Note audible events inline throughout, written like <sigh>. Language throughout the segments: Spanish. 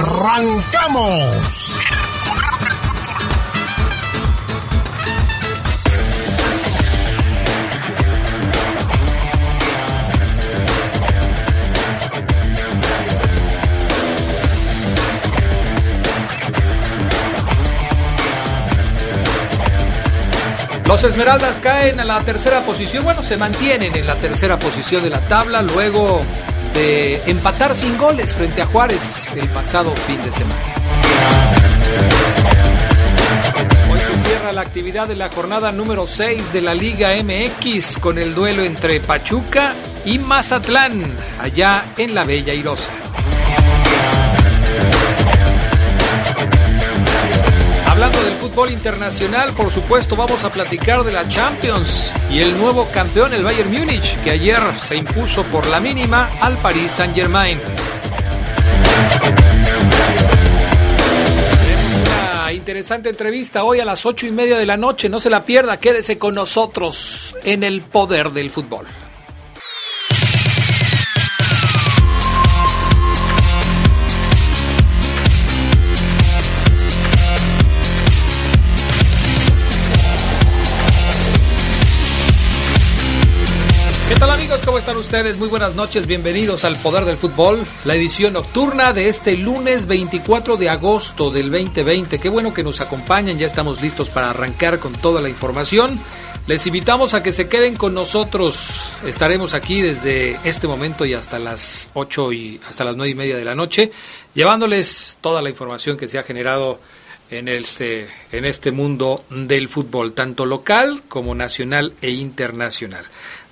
¡Arrancamos! Los Esmeraldas caen a la tercera posición, bueno, se mantienen en la tercera posición de la tabla luego de empatar sin goles frente a Juárez el pasado fin de semana. Hoy se cierra la actividad de la jornada número 6 de la Liga MX con el duelo entre Pachuca y Mazatlán, allá en la Bella Irosa. Internacional, por supuesto, vamos a platicar de la Champions y el nuevo campeón, el Bayern Múnich, que ayer se impuso por la mínima al Paris Saint-Germain. Interesante entrevista hoy a las ocho y media de la noche. No se la pierda, quédese con nosotros en el poder del fútbol. Están ustedes? Muy buenas noches, bienvenidos al Poder del Fútbol, la edición nocturna de este lunes 24 de agosto del 2020. Qué bueno que nos acompañan, ya estamos listos para arrancar con toda la información. Les invitamos a que se queden con nosotros. Estaremos aquí desde este momento y hasta las 8 y hasta las 9 y media de la noche, llevándoles toda la información que se ha generado en este, en este mundo del fútbol, tanto local como nacional e internacional.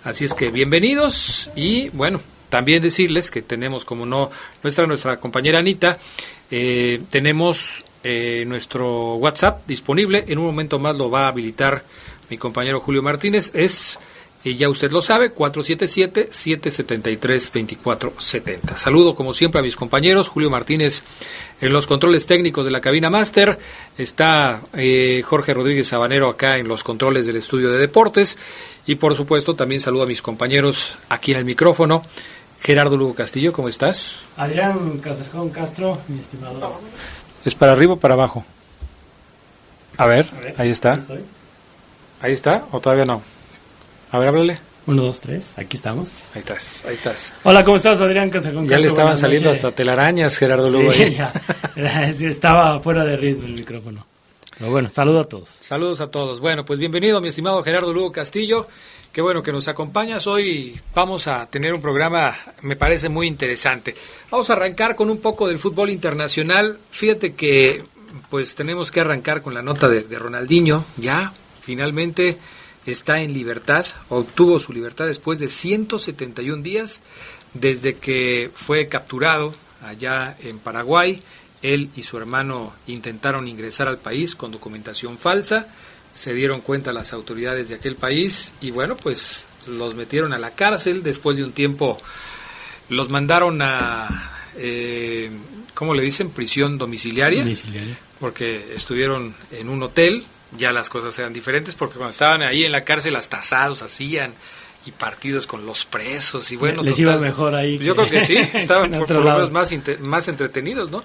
Así es que bienvenidos y bueno, también decirles que tenemos como no nuestra nuestra compañera Anita, eh, tenemos eh, nuestro WhatsApp disponible, en un momento más lo va a habilitar mi compañero Julio Martínez, es y ya usted lo sabe, 477-773-2470. Saludo como siempre a mis compañeros, Julio Martínez en los controles técnicos de la cabina máster, está eh, Jorge Rodríguez Sabanero acá en los controles del estudio de deportes y por supuesto también saludo a mis compañeros aquí en el micrófono. Gerardo Lugo Castillo, ¿cómo estás? Adrián Castrejón Castro, mi estimado. ¿Es para arriba o para abajo? A ver, A ver, ahí está. estoy. ¿Ahí está o todavía no? A ver, háblale. Uno, dos, tres, aquí estamos. Ahí estás, ahí estás. Hola, ¿cómo estás, Adrián Castrejón Ya Castro? le estaban saliendo hasta telarañas, Gerardo Lugo. Sí, ahí. ya. <laughs> Estaba fuera de ritmo el micrófono. Bueno, saludo a todos. Saludos a todos. Bueno, pues bienvenido, mi estimado Gerardo Lugo Castillo. Qué bueno que nos acompañas. Hoy vamos a tener un programa, me parece muy interesante. Vamos a arrancar con un poco del fútbol internacional. Fíjate que, pues tenemos que arrancar con la nota de, de Ronaldinho. Ya, finalmente está en libertad, obtuvo su libertad después de 171 días desde que fue capturado allá en Paraguay. Él y su hermano intentaron ingresar al país con documentación falsa, se dieron cuenta las autoridades de aquel país y bueno, pues los metieron a la cárcel. Después de un tiempo los mandaron a, eh, ¿cómo le dicen? Prisión domiciliaria Domiciliario. porque estuvieron en un hotel, ya las cosas eran diferentes, porque cuando estaban ahí en la cárcel hasta asados hacían y partidos con los presos y bueno, Les total, iba mejor ahí. Yo creo que sí, <laughs> estaban por, por lo menos más, más entretenidos, ¿no?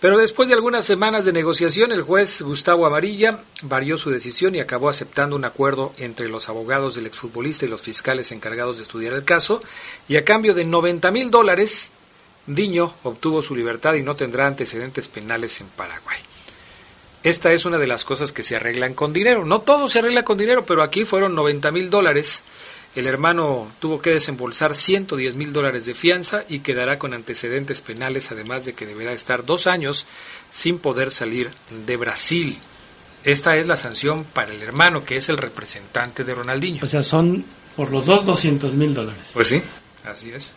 Pero después de algunas semanas de negociación, el juez Gustavo Amarilla varió su decisión y acabó aceptando un acuerdo entre los abogados del exfutbolista y los fiscales encargados de estudiar el caso, y a cambio de 90 mil dólares, Diño obtuvo su libertad y no tendrá antecedentes penales en Paraguay. Esta es una de las cosas que se arreglan con dinero. No todo se arregla con dinero, pero aquí fueron 90 mil dólares. El hermano tuvo que desembolsar 110 mil dólares de fianza y quedará con antecedentes penales, además de que deberá estar dos años sin poder salir de Brasil. Esta es la sanción para el hermano, que es el representante de Ronaldinho. O sea, son por los dos 200 mil dólares. Pues sí, así es.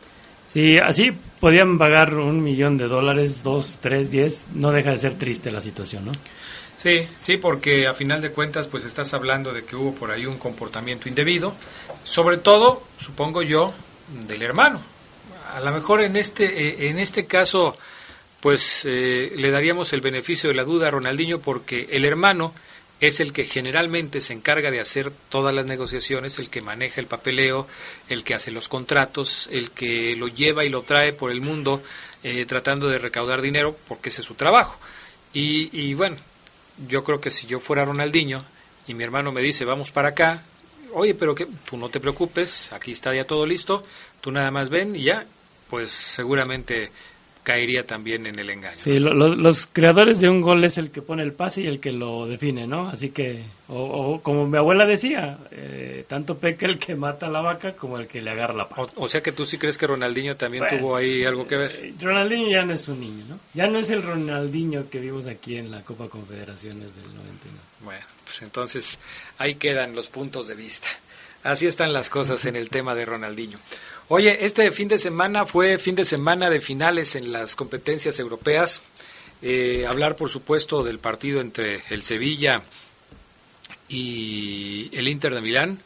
Sí, así podían pagar un millón de dólares, dos, tres, diez, no deja de ser triste la situación, ¿no? Sí, sí, porque a final de cuentas pues estás hablando de que hubo por ahí un comportamiento indebido, sobre todo, supongo yo, del hermano. A lo mejor en este, eh, en este caso pues eh, le daríamos el beneficio de la duda a Ronaldinho porque el hermano es el que generalmente se encarga de hacer todas las negociaciones, el que maneja el papeleo, el que hace los contratos, el que lo lleva y lo trae por el mundo eh, tratando de recaudar dinero, porque ese es su trabajo. Y, y bueno, yo creo que si yo fuera Ronaldinho y mi hermano me dice, vamos para acá, oye, pero que tú no te preocupes, aquí está ya todo listo, tú nada más ven y ya, pues seguramente caería también en el engaño. Sí, los creadores de un gol es el que pone el pase y el que lo define, ¿no? Así que, o, como mi abuela decía, eh, tanto peca el que mata a la vaca como el que le agarra la pata. O, sea que tú sí crees que Ronaldinho también pues, tuvo ahí algo que ver. Eh, Ronaldinho ya no es un niño, ¿no? Ya no es el Ronaldinho que vimos aquí en la Copa Confederaciones del 99. Bueno, pues entonces ahí quedan los puntos de vista. Así están las cosas en el tema de Ronaldinho. Oye, este fin de semana fue fin de semana de finales en las competencias europeas. Eh, hablar, por supuesto, del partido entre el Sevilla y el Inter de Milán.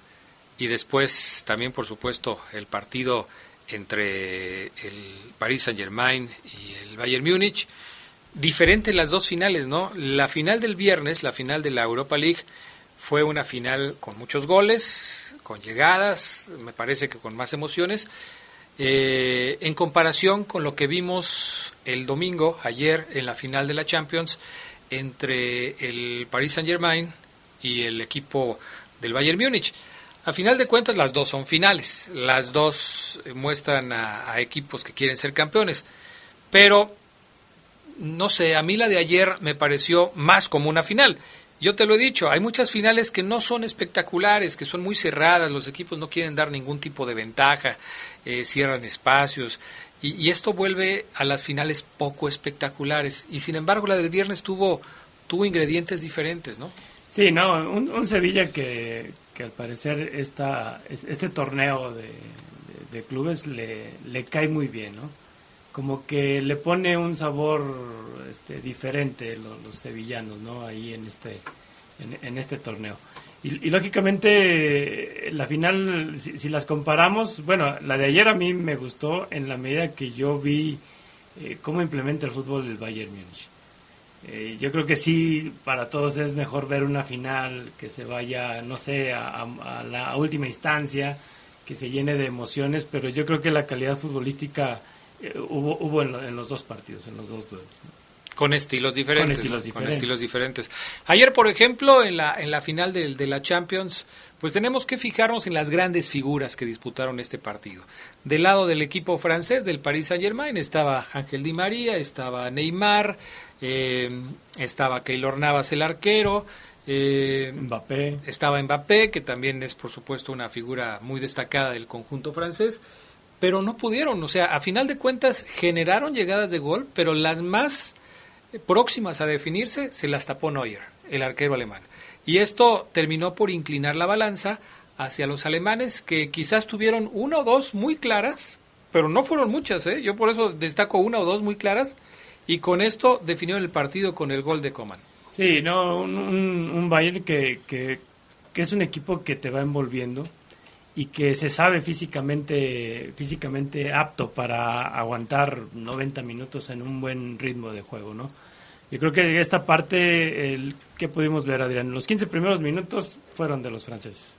Y después también, por supuesto, el partido entre el Paris Saint-Germain y el Bayern Múnich. Diferentes las dos finales, ¿no? La final del viernes, la final de la Europa League, fue una final con muchos goles, con llegadas, me parece que con más emociones, eh, en comparación con lo que vimos el domingo, ayer, en la final de la Champions, entre el Paris Saint-Germain y el equipo del Bayern Múnich. A final de cuentas, las dos son finales, las dos muestran a, a equipos que quieren ser campeones, pero no sé, a mí la de ayer me pareció más como una final. Yo te lo he dicho, hay muchas finales que no son espectaculares, que son muy cerradas, los equipos no quieren dar ningún tipo de ventaja, eh, cierran espacios, y, esto vuelve a las finales poco espectaculares. Y sin embargo, la del viernes tuvo, tuvo ingredientes diferentes, ¿no? Sí, no, un, Sevilla que, que, al parecer esta, este torneo de, clubes le, le cae muy bien, ¿no? Como que le pone un sabor este, diferente los, sevillanos, ¿no? Ahí en este, en, este torneo. Y, lógicamente la final, si, las comparamos, bueno, la de ayer a mí me gustó en la medida que yo vi eh, cómo implementa el fútbol el Bayern Múnich. Eh, yo creo que sí, para todos es mejor ver una final que se vaya, no sé, a, la última instancia, que se llene de emociones, pero yo creo que la calidad futbolística eh, hubo, hubo en, los dos partidos, en los dos duelos. Con estilos diferentes. Con estilos, diferentes. Ayer, por ejemplo, en la, en la final de, de, la Champions, pues tenemos que fijarnos en las grandes figuras que disputaron este partido. Del lado del equipo francés, del Paris Saint-Germain, estaba Ángel Di María, estaba Neymar, eh, estaba Keylor Navas, el arquero. Eh, Mbappé. Estaba Mbappé, que también es, por supuesto, una figura muy destacada del conjunto francés pero no pudieron. O sea, a final de cuentas generaron llegadas de gol, pero las más próximas a definirse se las tapó Neuer, el arquero alemán. Y esto terminó por inclinar la balanza hacia los alemanes que quizás tuvieron una o dos muy claras, pero no fueron muchas, ¿eh? yo por eso destaco una o dos muy claras y con esto definió el partido con el gol de Coman. Sí, no, un, un, Bayern que, que, que es un equipo que te va envolviendo y que se sabe físicamente físicamente apto para aguantar 90 minutos en un buen ritmo de juego, ¿no? Yo creo que esta parte el que pudimos ver Adrián, los 15 primeros minutos fueron de los franceses.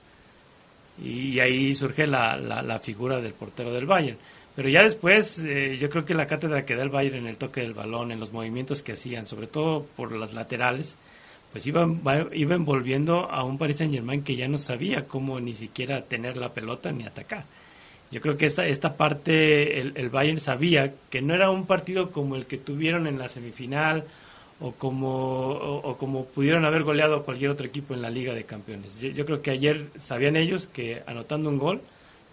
Y ahí surge la, la, figura del portero del Bayern. Pero ya después, eh, yo creo que la cátedra que da el Bayern en el toque del balón, en los movimientos que hacían, sobre todo por las laterales, pues iba, iba envolviendo a un Paris Saint Germain que ya no sabía cómo ni siquiera tener la pelota ni atacar. Yo creo que esta, esta parte el, el, Bayern sabía que no era un partido como el que tuvieron en la semifinal o como, o, como pudieron haber goleado cualquier otro equipo en la Liga de Campeones. yo creo que ayer sabían ellos que anotando un gol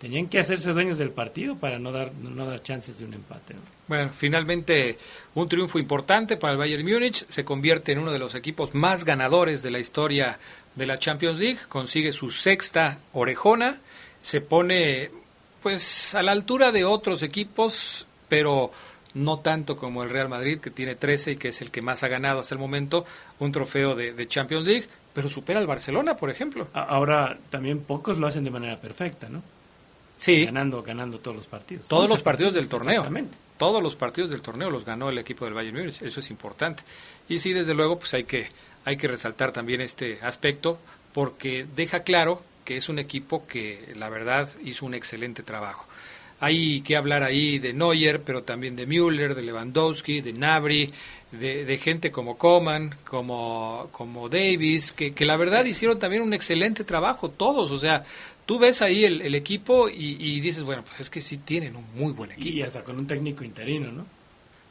tenían que hacerse dueños del partido para no dar, no dar chances de un empate. Bueno, finalmente un triunfo importante para el Bayern Múnich, se convierte en uno de los equipos más ganadores de la historia de la Champions League, consigue su sexta orejona, se pone pues a la altura de otros equipos, pero no tanto como el Real Madrid, que tiene 13 y que es el que más ha ganado hasta el momento, un trofeo de, Champions League, pero supera al Barcelona, por ejemplo. Ahora también pocos lo hacen de manera perfecta, ¿no? Sí. Ganando, ganando todos los partidos. Todos los partidos, del torneo. Todos los partidos del torneo los ganó el equipo del Bayern Múnich, eso es importante. Y sí, desde luego, pues hay que, hay que resaltar también este aspecto, porque deja claro que es un equipo que la verdad hizo un excelente trabajo. Hay que hablar ahí de Neuer, pero también de Müller, de Lewandowski, de Nabri, de, gente como Coman, como, como Davis, que, que, la verdad hicieron también un excelente trabajo, todos. O sea, tú ves ahí el, equipo y, dices, bueno, pues es que sí tienen un muy buen equipo. Y hasta con un técnico interino, ¿no?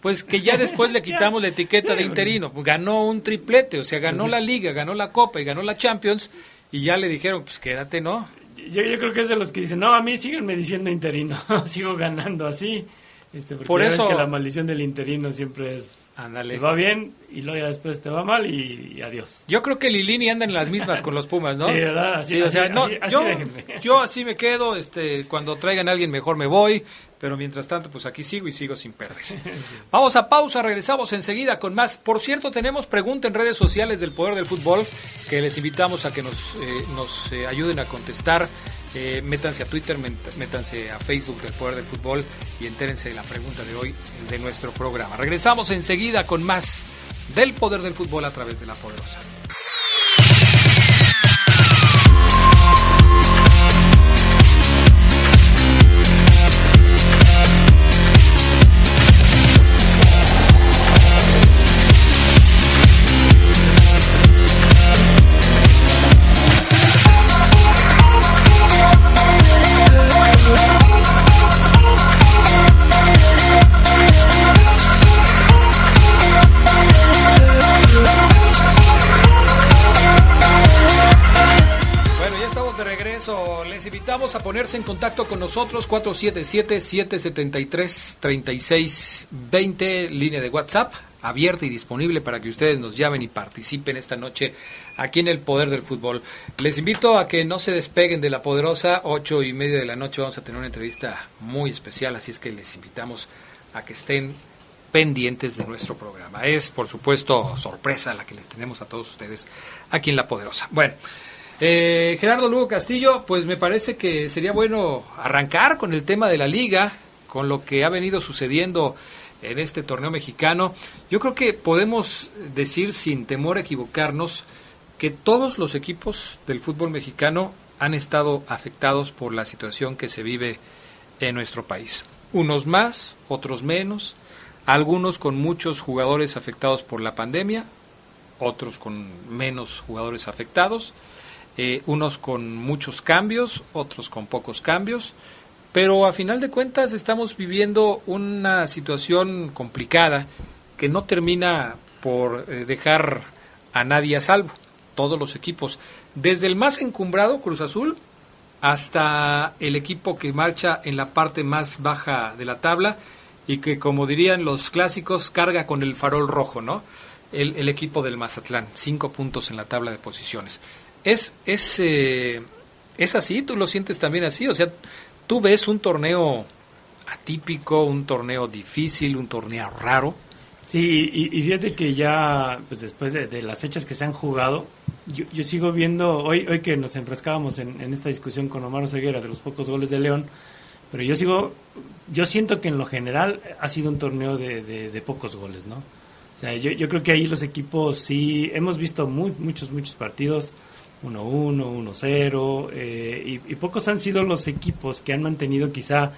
Pues que ya después le <laughs> quitamos la etiqueta de interino. Ganó un triplete, o sea, ganó la Liga, ganó la Copa y ganó la Champions. Y ya le dijeron, pues quédate, ¿no? Yo, yo creo que es de los que dicen, no, a mí síganme diciendo interino, <laughs> sigo ganando así. Este, Por eso que la maldición del interino siempre es Ándale. va bien y luego ya después te va mal y, adiós. Yo creo que Lilini anda en las mismas con los Pumas, ¿no? Sí, ¿verdad? sí, o sea, no, yo, yo, así me quedo, este, cuando traigan a alguien mejor me voy, pero mientras tanto, pues aquí sigo y sigo sin perder. <laughs> Vamos a pausa, regresamos enseguida con más. Por cierto, tenemos pregunta en redes sociales del Poder del Fútbol que les invitamos a que nos, eh, nos eh, ayuden a contestar. Eh, métanse a Twitter, métanse a Facebook del Poder del Fútbol y entérense de la pregunta de hoy de nuestro programa. Regresamos enseguida con más del Poder del Fútbol a través de la Poderosa. Invitamos a ponerse en contacto con nosotros 477-773-3620, línea de WhatsApp abierta y disponible para que ustedes nos llamen y participen esta noche aquí en el Poder del Fútbol. Les invito a que no se despeguen de la poderosa, ocho y media de la noche vamos a tener una entrevista muy especial, así es que les invitamos a que estén pendientes de nuestro programa. Es, por supuesto, sorpresa la que le tenemos a todos ustedes aquí en La Poderosa. Bueno, eh, Gerardo Lugo Castillo, pues me parece que sería bueno arrancar con el tema de la liga, con lo que ha venido sucediendo en este torneo mexicano. Yo creo que podemos decir sin temor a equivocarnos que todos los equipos del fútbol mexicano han estado afectados por la situación que se vive en nuestro país. Unos más, otros menos, algunos con muchos jugadores afectados por la pandemia, otros con menos jugadores afectados eh, unos con muchos cambios, otros con pocos cambios, pero a final de cuentas estamos viviendo una situación complicada que no termina por eh, dejar a nadie a salvo, todos los equipos, desde el más encumbrado Cruz Azul hasta el equipo que marcha en la parte más baja de la tabla y que como dirían los clásicos carga con el farol rojo, ¿no? El, el equipo del Mazatlán, cinco puntos en la tabla de posiciones. Es, es, eh, es así, tú lo sientes también así, o sea, tú ves un torneo atípico, un torneo difícil, un torneo raro. Sí, y, fíjate que ya, pues después de, las fechas que se han jugado, yo, yo, sigo viendo, hoy, hoy que nos enfrascábamos en, esta discusión con Omar Ceguera de los pocos goles de León, pero yo sigo, yo siento que en lo general ha sido un torneo de, de, pocos goles, ¿no? O sea, yo, yo creo que ahí los equipos sí, hemos visto muchos, muchos partidos, 1-1, 1-0, eh, y, pocos han sido los equipos que han mantenido quizá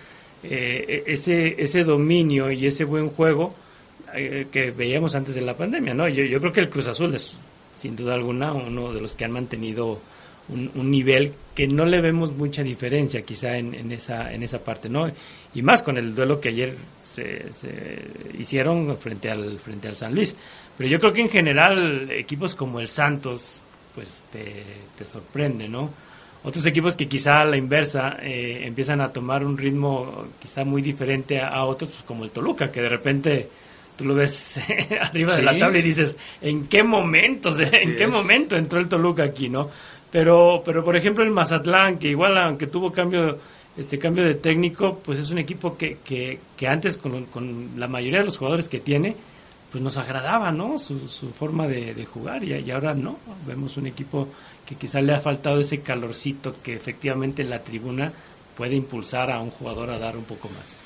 eh, ese, ese dominio y ese buen juego eh, que veíamos antes de la pandemia, ¿no? Yo, yo creo que el Cruz Azul es, sin duda alguna, uno de los que han mantenido un, nivel que no le vemos mucha diferencia quizá en, en, esa, en esa parte, ¿no? Y más con el duelo que ayer se, se, hicieron frente al, frente al San Luis. Pero yo creo que en general equipos como el Santos, pues te, sorprende, ¿no? Otros equipos que quizá a la inversa eh, empiezan a tomar un ritmo quizá muy diferente a, otros, pues como el Toluca, que de repente tú lo ves <laughs> arriba de la tabla y dices, ¿en qué momento, en qué momento entró el Toluca aquí, no? Pero, pero por ejemplo el Mazatlán, que igual aunque tuvo cambio este cambio de técnico, pues es un equipo que, que, que antes con, con, la mayoría de los jugadores que tiene, pues nos agradaba, ¿no? Su, su forma de, de jugar y, ahora no. Vemos un equipo que quizá le ha faltado ese calorcito que efectivamente en la tribuna puede impulsar a un jugador a dar un poco más.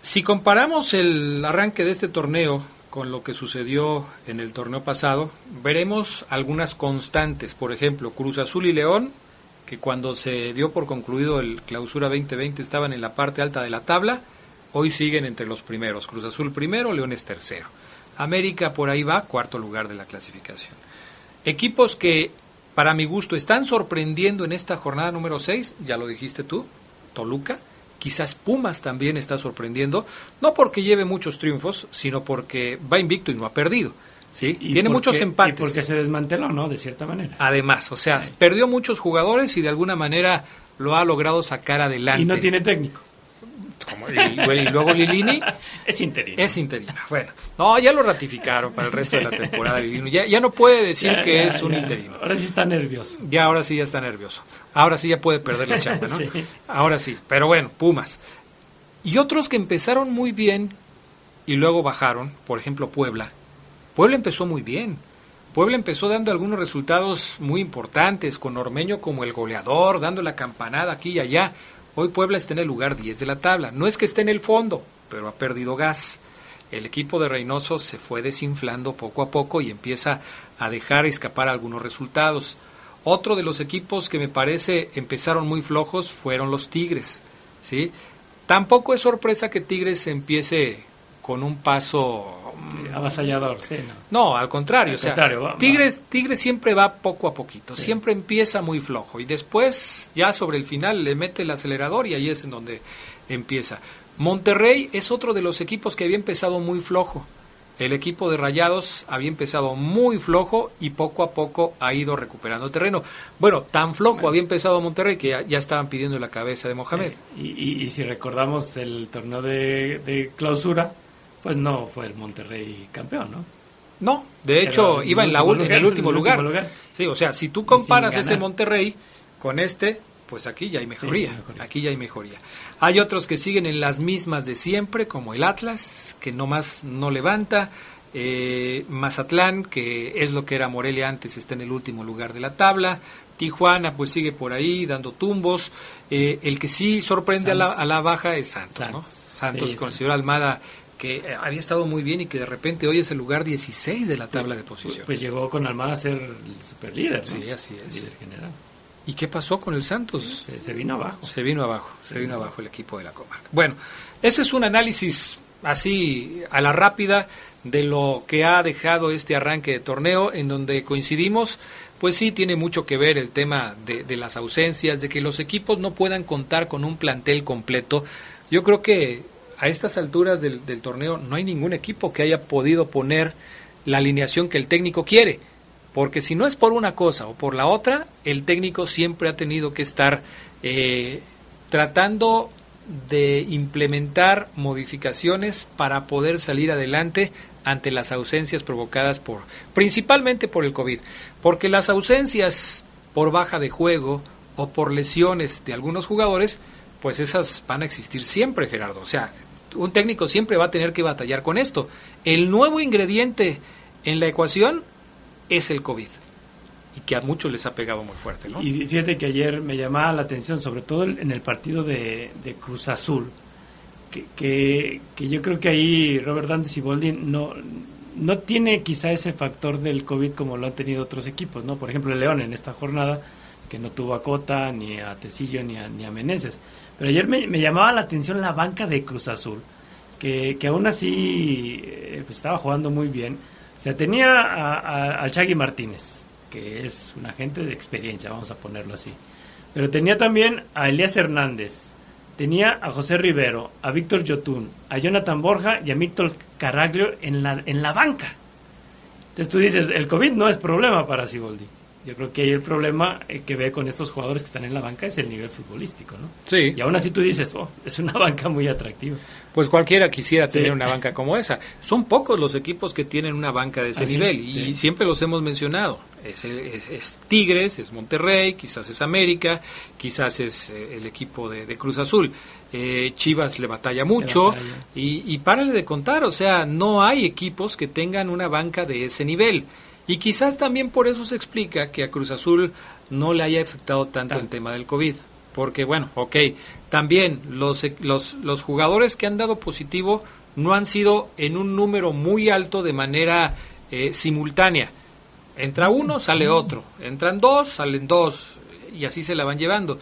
Si comparamos el arranque de este torneo con lo que sucedió en el torneo pasado, veremos algunas constantes. Por ejemplo, Cruz Azul y León, que cuando se dio por concluido el clausura 2020 estaban en la parte alta de la tabla, hoy siguen entre los primeros. Cruz Azul primero, León es tercero. América por ahí va, cuarto lugar de la clasificación. Equipos que, para mi gusto, están sorprendiendo en esta jornada número 6, ya lo dijiste tú, Toluca, Quizás Pumas también está sorprendiendo, no porque lleve muchos triunfos, sino porque va invicto y no ha perdido. ¿sí? Tiene muchos empates. Y porque se desmanteló, ¿no? De cierta manera. Además, o sea, sí. perdió muchos jugadores y de alguna manera lo ha logrado sacar adelante. Y no tiene técnico. Como, y, y, luego Lilini <laughs> es interino. Es interino. Bueno, no, ya lo ratificaron para el resto de la temporada. Lilini. Ya, ya no puede decir Ya, que ya, es un interino. Ahora sí está nervioso. Ya ahora sí ya está nervioso. Ahora sí ya puede perder la <laughs> chamba, ¿no? Sí. Ahora sí. Pero bueno, Pumas. Y otros que empezaron muy bien y luego bajaron, por ejemplo Puebla. Puebla empezó muy bien. Puebla empezó dando algunos resultados muy importantes, con Ormeño como el goleador, dando la campanada aquí y allá. Hoy Puebla está en el lugar 10 de la tabla. No es que esté en el fondo, pero ha perdido gas. El equipo de Reynoso se fue desinflando poco a poco y empieza a dejar escapar algunos resultados. Otro de los equipos que me parece empezaron muy flojos fueron los Tigres. ¿sí? Tampoco es sorpresa que Tigres empiece con un paso Avasallador, sí, ¿no? no, al contrario, Al o sea, contrario, va- Tigres, Tigres siempre va poco a poquito, Sí. siempre empieza muy flojo y después ya sobre el final le mete el acelerador y ahí es en donde empieza. Monterrey es otro de los equipos que había empezado muy flojo. El equipo de Rayados había empezado muy flojo y poco a poco ha ido recuperando terreno. Bueno, tan flojo había empezado Monterrey que ya, ya estaban pidiendo la cabeza de Mohamed. Sí. Y, y- y si recordamos el torneo de, de clausura, pues no fue el Monterrey campeón, ¿no? No, de hecho iba en, la, ul- en el último en el lugar. lugar. Sí, o sea, si tú comparas ese. Monterrey con este, pues aquí ya hay mejoría, Sí, mejoría. Aquí ya hay mejoría. Hay otros que siguen en las mismas de siempre, como el Atlas, que nomás no levanta. eh, Mazatlán, que es lo que era Morelia antes, está en el último lugar de la tabla. Tijuana, pues sigue por ahí dando tumbos. Eh, el que sí sorprende a la, Santos. a la baja es Santos, ¿no? Santos. Santos Sí, con el Santos. señor Almada, que eh, había estado muy bien y que de repente hoy es el lugar 16 de la tabla de posición. pues llegó con Almada a ser el superlíder, ¿no? Sí, así es. Líder general. ¿Y qué pasó con el Santos? Se, se vino abajo. Se vino abajo, se vino abajo el equipo de la comarca. Bueno, ese es un análisis así a la rápida de lo que ha dejado este arranque de torneo en donde coincidimos, pues sí tiene mucho que ver el tema de, de las ausencias, de que los equipos no puedan contar con un plantel completo. Yo creo que a estas alturas del, del torneo no hay ningún equipo que haya podido poner la alineación que el técnico quiere. Porque si no es por una cosa o por la otra, el técnico siempre ha tenido que estar eh, tratando de implementar modificaciones para poder salir adelante ante las ausencias provocadas por principalmente por el COVID, porque las ausencias por baja de juego o por lesiones de algunos jugadores, pues esas van a existir siempre, Gerardo. O sea, un técnico siempre va a tener que batallar con esto. El nuevo ingrediente en la ecuación es el COVID y que a muchos les ha pegado muy fuerte, ¿no? Y fíjate que ayer me llamaba la atención, sobre todo en el partido de, Cruz Azul, que, que, yo creo que ahí Robert Dante Siboldi no, no tiene quizá ese factor del COVID como lo han tenido otros equipos, ¿no? Por ejemplo, el León en esta jornada, que no tuvo a Cota, ni a Tecillo, ni a, ni a Meneses. Pero ayer me, llamaba la atención la banca de Cruz Azul, que, que aún así eh, pues estaba jugando muy bien. O sea, tenía al Chagui Martínez, que es un agente de experiencia, vamos a ponerlo así. Pero tenía también a Elías Hernández, tenía a José Rivero, a Víctor Yotún, a Jonathan Borja y a Víctor Caraglio en la, en la banca. Entonces tú dices, el COVID no es problema para Siboldi. Yo creo que ahí el problema eh, que ve con estos jugadores que están en la banca es el nivel futbolístico, ¿no? Sí. Y aún así tú dices, oh, es una <laughs> banca muy atractiva. Pues cualquiera quisiera tener una banca como esa. Son pocos los equipos que tienen una banca de ese nivel y Sí. siempre los hemos mencionado. Es, es- es Tigres, es Monterrey, quizás es América, quizás es eh, el equipo de, de Cruz Azul. Eh, Chivas le batalla mucho batalla. y, y párale de contar, o sea, no hay equipos que tengan una banca de ese nivel. Y quizás también por eso se explica que a Cruz Azul no le haya afectado tanto el tema del COVID. Porque, bueno, ok, también los, los, los jugadores que han dado positivo no han sido en un número muy alto de manera eh, simultánea. Entra uno, sale otro. Entran dos, salen dos. Y así se la van llevando.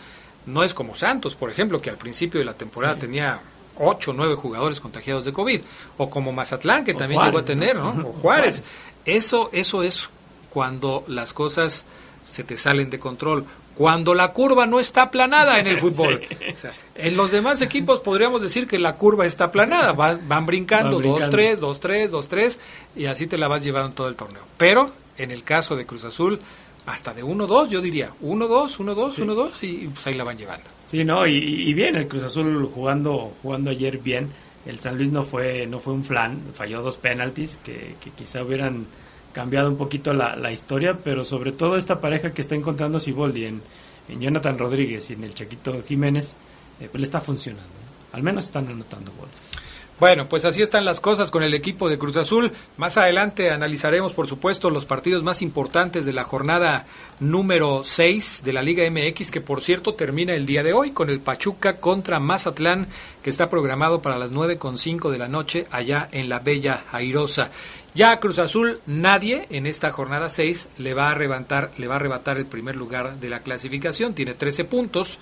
No es como Santos, por ejemplo, que al principio de la temporada Sí. tenía ocho o nueve jugadores contagiados de COVID. O como Mazatlán, que O también Juárez, llegó a tener, ¿no? ¿no? O Juárez. Juárez. Eso, eso es cuando las cosas se te salen de control. Cuando la curva no está aplanada en el <laughs> fútbol. Sí. O sea, en los demás equipos podríamos decir que la curva está aplanada. Van, van brincando, Van 2-3, brincando. 2-3, 2-3, y así te la vas llevando todo el torneo. Pero en el caso de Cruz Azul, hasta de 1-2, yo diría. 1-2, 1-2, Sí. 1-2, y pues ahí la van llevando. Sí, no, y, y bien, el Cruz Azul jugando, jugando ayer bien. El San Luis no fue, no fue un flan, falló dos penaltis que, quizá hubieran cambiado un poquito la, la historia, pero sobre todo esta pareja que está encontrando Siboldi en, en Jonathan Rodríguez y en el Chaquito Jiménez, eh, pues le está funcionando. Al menos están anotando goles. Bueno, pues así están las cosas con el equipo de Cruz Azul. Más adelante analizaremos, por supuesto, los partidos más importantes de la jornada número 6 de la Liga MX, que por cierto termina el día de hoy con el Pachuca contra Mazatlán, que está programado para las 9.5 de la noche allá en la Bella Airosa. Ya a Cruz Azul nadie en esta jornada 6 le va a arrebatar, le va a arrebatar el primer lugar de la clasificación, tiene 13 puntos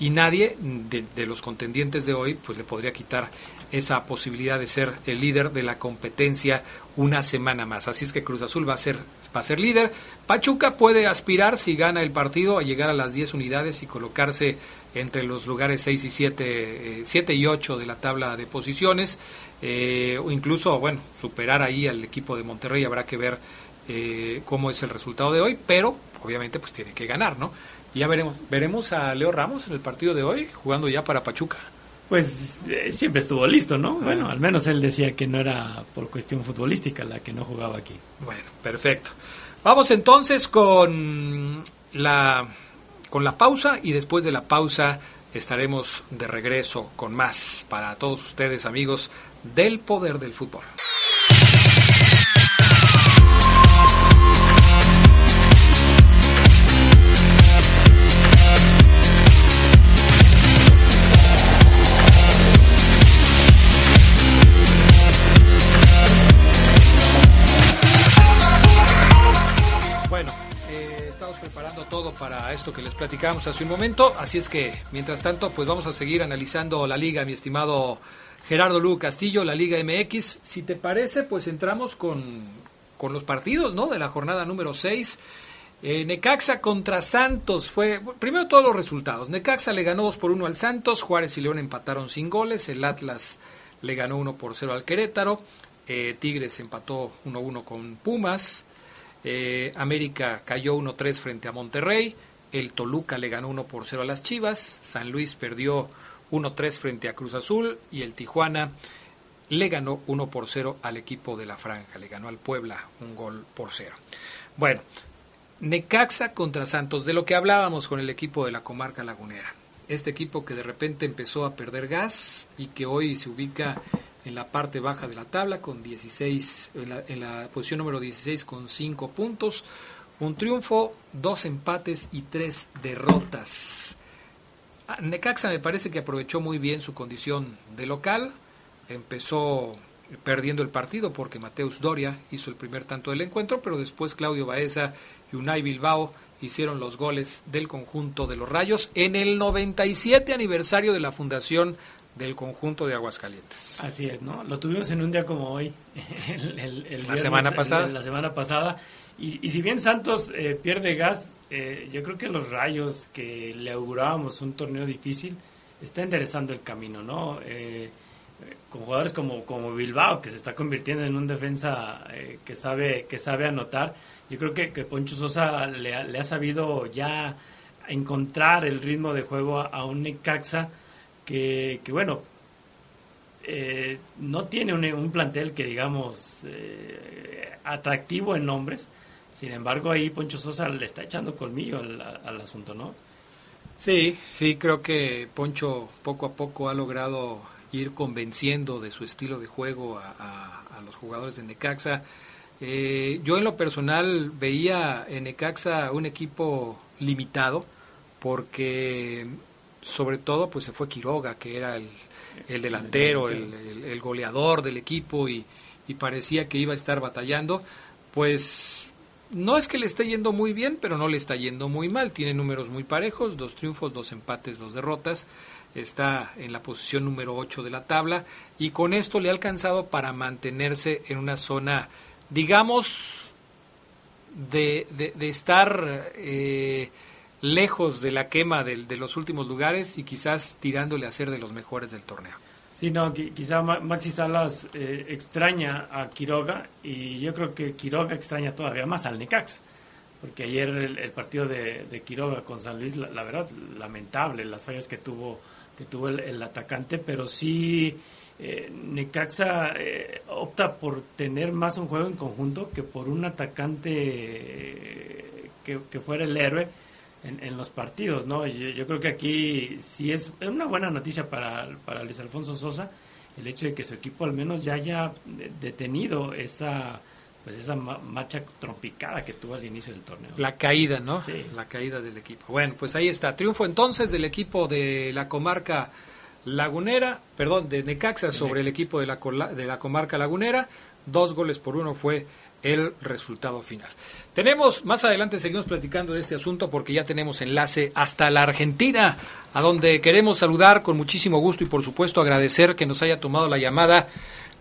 y nadie de, de los contendientes de hoy pues le podría quitar esa posibilidad de ser el líder de la competencia una semana más. Así es que Cruz Azul va a ser va a ser líder. Pachuca puede aspirar si gana el partido a llegar a las 10 unidades y colocarse entre los lugares 6 y 7 eh, 7 y 8 de la tabla de posiciones eh, o incluso bueno, superar ahí al equipo de Monterrey, habrá que ver eh, cómo es el resultado de hoy, pero obviamente pues tiene que ganar, ¿no? Ya veremos, veremos a Leo Ramos en el partido de hoy jugando ya para Pachuca. Pues eh, siempre estuvo listo, ¿no? Bueno, al menos él decía que no era por cuestión futbolística la que no jugaba aquí. Bueno, perfecto. Vamos entonces con la con la pausa y después de la pausa estaremos de regreso con más para todos ustedes amigos del poder del fútbol. Estamos preparando todo para esto que les platicamos hace un momento, así es que mientras tanto pues vamos a seguir analizando la liga, mi estimado Gerardo Lugo Castillo, la Liga MX. Si te parece, pues entramos con, con los partidos, ¿no? De la jornada número 6. Eh, Necaxa contra Santos fue, primero todos los resultados. Necaxa le ganó 2 por 1 al Santos, Juárez y León empataron sin goles, el Atlas le ganó 1 por 0 al Querétaro, eh, Tigres empató 1-1 con Pumas, eh, América cayó 1-3 frente a Monterrey, el Toluca le ganó 1 por 0 a las Chivas, San Luis perdió 1-3 frente a Cruz Azul. Y el Tijuana le ganó 1 por 0 al equipo de la Franja, le ganó al Puebla un gol por 0. Bueno, Necaxa contra Santos, de lo que hablábamos con el equipo de la comarca lagunera. Este equipo que de repente empezó a perder gas y que hoy se ubica en la parte baja de la tabla con 16, en la, en la posición número 16 con 5 puntos, un triunfo, dos empates y tres derrotas. Ah, Necaxa me parece que aprovechó muy bien su condición de local, empezó perdiendo el partido porque Mateus Doria hizo el primer tanto del encuentro, pero después Claudio Baeza y Unai Bilbao hicieron los goles del conjunto de los Rayos en el 97 aniversario de la fundación del conjunto de Aguascalientes. Así es, ¿no? Lo tuvimos en un día como hoy, <laughs> el, el- el La semana pasada. la semana pasada. Y, y si bien Santos eh, pierde gas, eh, yo creo que los rayos que le augurábamos un torneo difícil, está enderezando el camino, ¿no? Eh, con jugadores como, como Bilbao, que se está convirtiendo en un defensa que, sabe, que sabe anotar. Yo creo que, que Poncho Sosa le ha, sabido ya encontrar el ritmo de juego a, un Necaxa que, que bueno, eh, no tiene un, plantel que digamos eh, atractivo en nombres. Sin embargo, ahí Poncho Sosa le está echando colmillo al, asunto, ¿no? Sí, sí, creo que Poncho poco a poco ha logrado ir convenciendo de su estilo de juego a, los jugadores de Necaxa. Eh, yo en lo personal veía en Necaxa un equipo limitado porque sobre todo pues se fue Quiroga, que era el, el delantero, el, goleador del equipo y, parecía que iba a estar batallando, pues no es que le esté yendo muy bien, pero no le está yendo muy mal. Tiene números muy parejos, dos triunfos, dos empates, dos derrotas. Está en la posición número 8 de la tabla y con esto le ha alcanzado para mantenerse en una zona, digamos, de, de, estar eh, lejos de la quema de, los últimos lugares y quizás tirándole a ser de los mejores del torneo. Sí, no, quizá Maxi Salas eh, extraña a Quiroga y yo creo que Quiroga extraña todavía más al Necaxa, porque ayer el, partido de, Quiroga con San Luis, la, verdad, lamentable las fallas que tuvo que tuvo el, atacante, pero sí eh, Necaxa eh, opta por tener más un juego en conjunto que por un atacante que fuera el héroe en, los partidos, ¿no? Yo, creo que aquí sí es una buena noticia para, para Luis Alfonso Sosa el hecho de que su equipo al menos ya haya detenido esa pues esa marcha trompicada que tuvo al inicio del torneo. La caída, ¿no? Sí. La caída del equipo. Bueno, pues ahí está. Triunfo entonces del equipo de la comarca lagunera, perdón, de Necaxa sobre el equipo de la, de la comarca lagunera. Dos goles por uno fue el resultado final. Tenemos, más adelante seguimos platicando de este asunto porque ya tenemos enlace hasta la Argentina, a donde queremos saludar con muchísimo gusto y por supuesto agradecer que nos haya tomado la llamada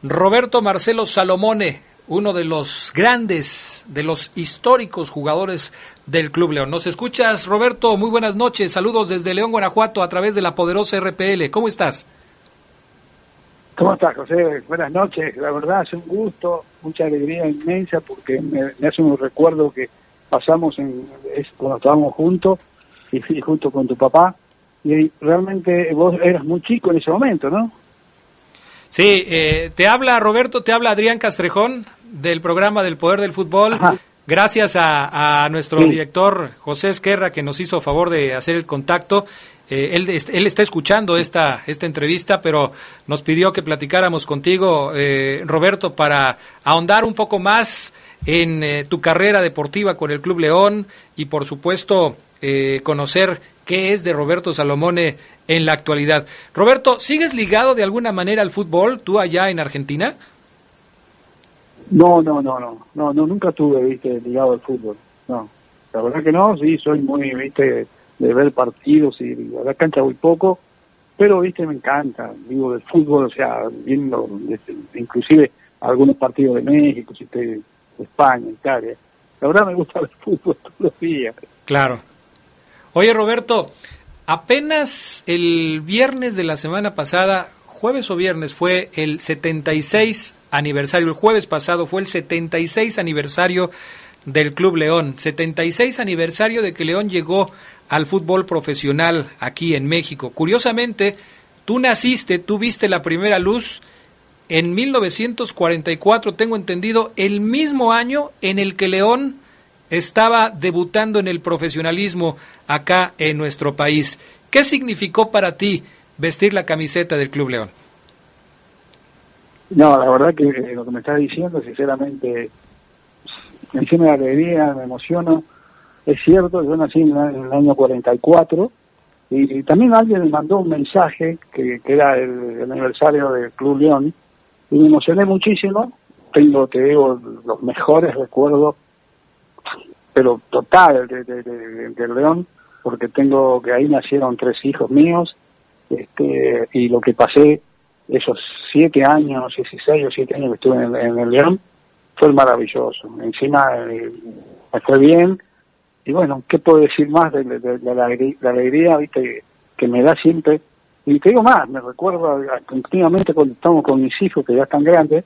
Roberto Marcelo Salomone, uno de los grandes, de los históricos jugadores del Club León. ¿Nos escuchas, Roberto? Muy buenas noches. Saludos desde León, Guanajuato, a través de la poderosa RPL. ¿Cómo estás? ¿Cómo estás, José? Buenas noches. La verdad es un gusto, mucha alegría inmensa porque me, hace un recuerdo que pasamos en, cuando estábamos juntos y fui junto con tu papá. Y realmente vos eras muy chico en ese momento, ¿no? Sí, eh, te habla Roberto, te habla Adrián Castrejón del programa del Poder del Fútbol. Gracias a, nuestro director José Esquerra que nos hizo favor de hacer el contacto eh, él, está escuchando esta, esta entrevista, pero nos pidió que platicáramos contigo, eh, Roberto, para ahondar un poco más en eh, tu carrera deportiva con el Club León y, por supuesto, conocer qué es de Roberto Salomone en la actualidad. Roberto, ¿sigues ligado de alguna manera al fútbol tú allá en Argentina? No, no, no, no, no, no nunca tuve, viste, ligado al fútbol, no. La verdad que no, sí, soy muy, viste, de ver partidos y a la cancha muy poco, pero viste me encanta, digo del fútbol, o sea, viendo este, inclusive algunos partidos de México, si de España, Italia. La verdad me gusta <laughs> el fútbol todos los días. Claro. Oye Roberto, apenas el viernes de la semana pasada, jueves o viernes, fue el 76 aniversario, el jueves pasado fue el 76 aniversario del Club León, 76 aniversario de que León llegó al fútbol profesional aquí en México. Curiosamente, tú naciste, tú viste la primera luz en 1944, tengo entendido, el mismo año en el que León estaba debutando en el profesionalismo acá en nuestro país. ¿Qué significó para ti vestir la camiseta del Club León? No, la verdad que lo que me estás diciendo, sinceramente, me llena de alegría, me emociono es cierto, yo nací en, el año 44 y, y, también alguien me mandó un mensaje que, era el, aniversario del Club León y me emocioné muchísimo. Tengo, te digo, los mejores recuerdos, pero total, de, de, León, porque tengo que ahí nacieron tres hijos míos este, y lo que pasé esos siete años, 16 o siete años que estuve en, el León, fue maravilloso. Encima eh, fue bien, y bueno, ¿qué puedo decir más de, la, alegría, ¿viste? que me da siempre Y te digo más, me recuerdo continuamente cuando estamos con mis hijos, que ya están grandes,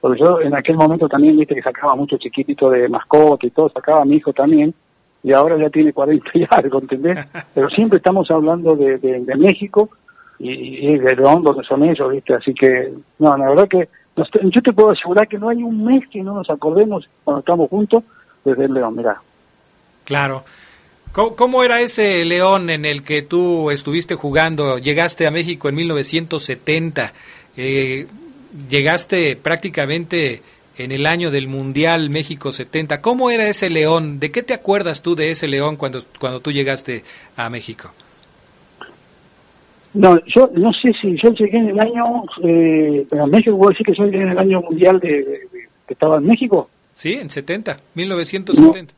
porque yo en aquel momento también, viste, que sacaba mucho chiquitito de mascota y todo, sacaba a mi hijo también, y ahora ya tiene 40 y algo, ¿entendés? <laughs> Pero siempre estamos hablando de, de, México y, y, de León, donde son ellos, ¿viste? Así que, no, la verdad que yo te puedo asegurar que no hay un mes que no nos acordemos cuando estamos juntos desde el León, mirá. Claro. ¿Cómo, era ese León en el que tú estuviste jugando? Llegaste a México en 1970. Eh, llegaste prácticamente en el año del Mundial México 70. ¿Cómo era ese León? ¿De qué te acuerdas tú de ese León cuando, cuando tú llegaste a México? No, yo no sé si yo llegué en el año, eh, pero México, ¿puedo decir que yo llegué en el año mundial de, que estaba en México? Sí, en 70, 1970.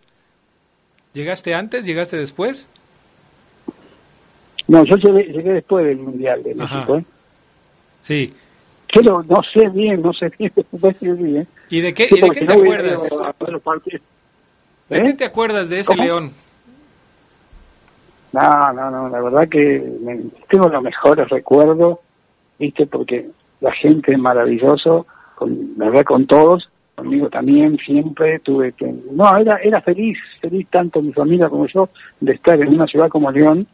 ¿Llegaste antes? ¿Llegaste después? No, yo llegué, después del Mundial de México. ¿eh? Sí. Pero no sé bien, no sé bien. <laughs> bien. ¿Y de qué, ¿y de qué te acuerdas? ¿De qué ¿Eh? te acuerdas de ese León? No, no, no, la verdad que tengo los mejores recuerdos, ¿viste? Porque la gente es maravilloso, con, la verdad con todos, conmigo también siempre tuve que no era era feliz feliz tanto mi familia como yo de estar en una ciudad como León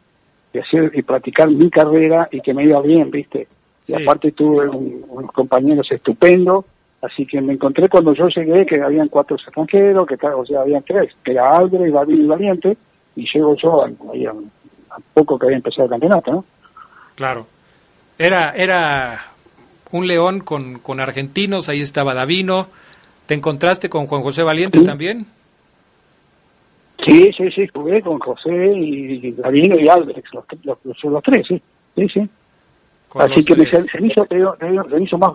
y hacer y practicar mi carrera y que me iba bien viste y aparte tuve unos compañeros estupendos así que me encontré cuando yo llegué que habían cuatro extranjeros que o sea habían tres que era Albert y y Valiente y llego yo a, a, poco que había empezado el campeonato no claro. Era era un León con, con argentinos ahí estaba Davino ¿Te encontraste con Juan José Valiente también? Sí, sí, sí, jugué con José y Davino y Álvarez, los, los, los, tres, sí, sí, sí. Así que se, me hizo, se, hizo más,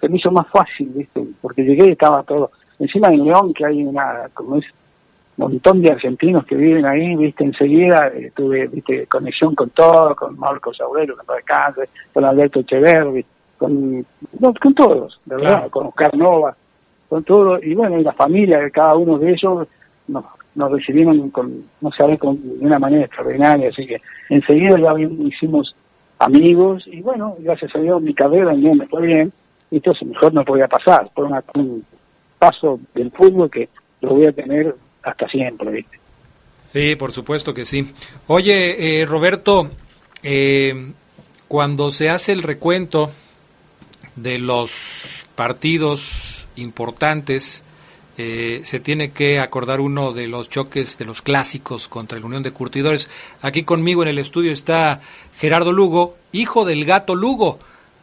se me hizo más fácil, ¿viste? Porque llegué y estaba todo. Encima en León, que hay una, como es, un montón de argentinos que viven ahí, ¿viste? Enseguida eh, tuve, ¿viste? Conexión con todo, con Marcos Aurelio, con Cáncer, con Alberto Echeverri, con, con todos, ¿verdad? Con Oscar Nova con todo, y bueno, y la familia de cada uno de ellos nos, nos recibieron con, no sé, con, de una manera extraordinaria, así que enseguida ya hicimos amigos, y bueno, gracias a Dios mi carrera en me fue bien, y entonces mejor no podía pasar, fue un paso del fútbol que lo voy a tener hasta siempre, ¿viste? Sí, por supuesto que sí. Oye, eh, Roberto, eh, cuando se hace el recuento de los partidos importantes. Eh, se tiene que acordar uno de los choques de los clásicos contra la Unión de Curtidores. Aquí conmigo en el estudio está Gerardo Lugo, hijo del gato Lugo.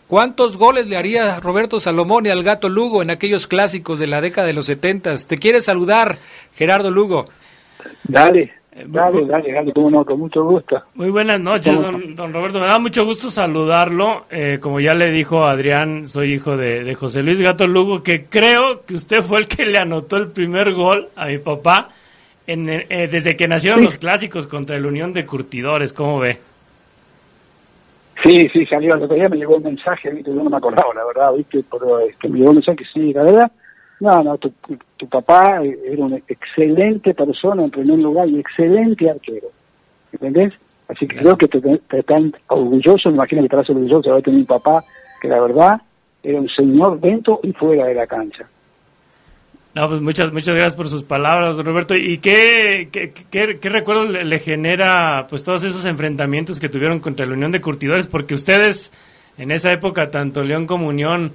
¿Cuántos goles le haría Roberto Salomón al gato Lugo en aquellos clásicos de la década de los setentas? Te quiere saludar, Gerardo Lugo. Dale. Eh, dale, dale, dale, con mucho gusto. Muy buenas noches, don, Roberto. Me da mucho gusto saludarlo. Eh, como ya le dijo Adrián, soy hijo de, José Luis Gato Lugo, que creo que usted fue el que le anotó el primer gol a mi papá en, eh, desde que nacieron los clásicos contra el Unión de Curtidores. ¿Cómo ve? Sí, sí, salió. El otro día me llegó un mensaje, yo no me acordaba, la verdad, ¿viste? Pero este, me llegó un mensaje, sí, la verdad no, no, tu, tu, papá era una excelente persona en primer lugar y excelente arquero. ¿Entendés? Así que creo que te, te, están orgulloso, me imagino que estarás orgulloso de haber tenido un papá que la verdad era un señor dentro y fuera de la cancha. No, pues muchas, muchas gracias por sus palabras, Roberto. ¿Y qué, qué, qué, recuerdo le, le, genera pues todos esos enfrentamientos que tuvieron contra la Unión de Curtidores? Porque ustedes, en esa época, tanto León como Unión,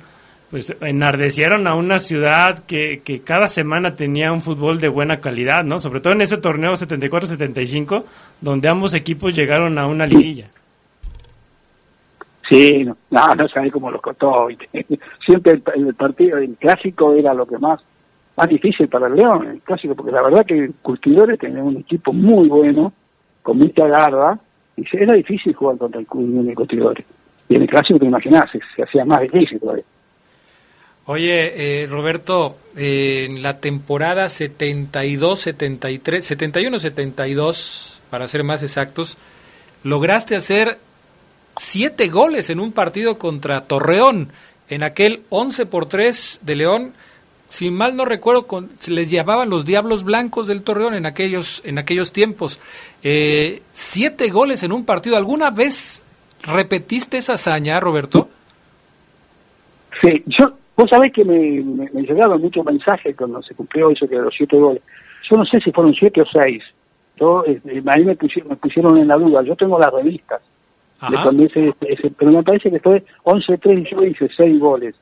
pues enardecieron a una ciudad que, que cada semana tenía un fútbol de buena calidad, ¿no? Sobre todo en ese torneo 74-75, donde ambos equipos llegaron a una liguilla. Sí, no, no, no sabía cómo lo contó. <laughs> Siempre el, partido, el clásico era lo que más más difícil para el León, el clásico, porque la verdad que Curtidores tenía un equipo muy bueno, con mucha garra, y era difícil jugar contra el, el Curtidores. Y en el clásico, te imaginás, se, se hacía más difícil todavía. Oye, eh, Roberto, en la temporada 72-73, 71-72, para ser más exactos, lograste hacer siete goles en un partido contra Torreón, en aquel 11 por 3 de León. Si mal no recuerdo, se les llamaban los Diablos Blancos del Torreón en aquellos, en aquellos tiempos. Eh, siete goles en un partido. ¿Alguna vez ¿Repetiste esa hazaña, Roberto? Sí, yo, vos sabés que me, me, me llegaron muchos mensajes cuando se cumplió eso que los siete goles. Yo no sé si fueron siete o seis. Yo, este, ahí me pusieron, me pusieron en la duda. Yo tengo las revistas. De cuando ese, ese- pero me parece que fue 11-3 y yo hice seis goles.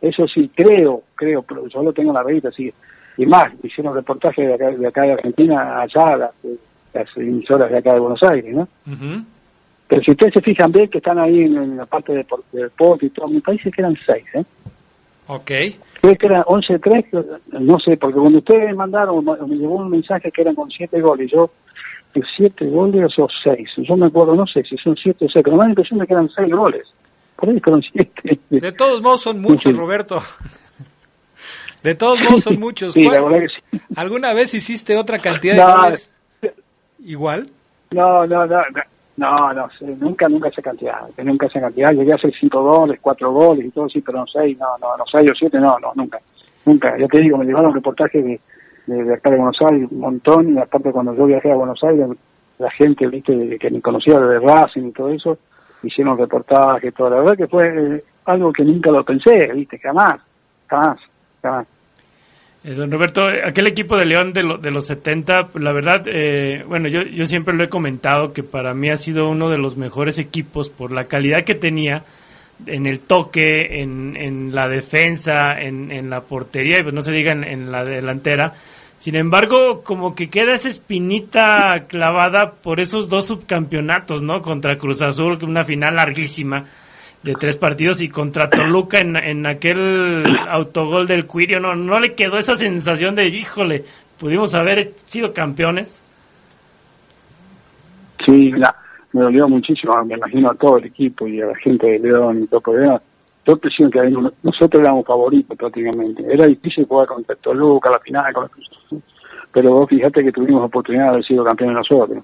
Eso sí, creo, creo, pero yo lo tengo en la revista, sí. Y más, hicieron reportajes de acá de, acá de Argentina allá, a las, las emisoras de acá de Buenos Aires, ¿no? Pero si ustedes se fijan bien que están ahí en, en la parte de, por- de deporte y todo, me parece que eran seis, ¿eh? Ok. Creo que eran 11-3, no sé, porque cuando ustedes me mandaron, me llegó un mensaje que eran con siete goles, yo, ¿de siete goles o seis? Yo me acuerdo, no sé si son siete o seis, pero me da la impresión de que eran seis goles. Por ahí fueron siete. De todos modos son muchos. Roberto. <laughs> De todos modos son muchos. Sí, la ¿Cuál- verdad que sí. ¿Alguna vez hiciste otra cantidad de No, goles igual? No, no, no, no, no, no sé, nunca, nunca esa cantidad, nunca esa cantidad. Llegué a hacer cinco goles, cuatro goles y todo, sí, pero no seis, no, no, no, seis o siete, no, no, nunca, nunca. Ya te digo, me llevaron reportajes de, de, de acá de Buenos Aires, un montón, y aparte cuando yo viajé a Buenos Aires, la gente, viste, que me conocía de Racing y todo eso, hicieron reportajes, todo. La verdad que fue eh, algo que nunca lo pensé, viste, jamás, jamás, jamás. Eh, don Roberto, aquel equipo de León de, de los 70, pues, la verdad, eh, bueno, yo, yo siempre lo he comentado que para mí ha sido uno de los mejores equipos por la calidad que tenía en el toque, en, en la defensa, en, en la portería y pues no se diga en, en la delantera. Sin embargo, como que queda esa espinita clavada por esos dos subcampeonatos, ¿no? Contra Cruz Azul, una final larguísima de tres partidos y contra Toluca en, en aquel autogol del Cuirio, no, no le quedó esa sensación de, híjole, pudimos haber sido campeones. Sí, la, me dolió muchísimo, me imagino a todo el equipo y a la gente de León y todo, porque era, yo presión que nosotros éramos favoritos prácticamente. Era difícil jugar contra Toluca, la final, pero vos fíjate que tuvimos oportunidad de haber sido campeones nosotros.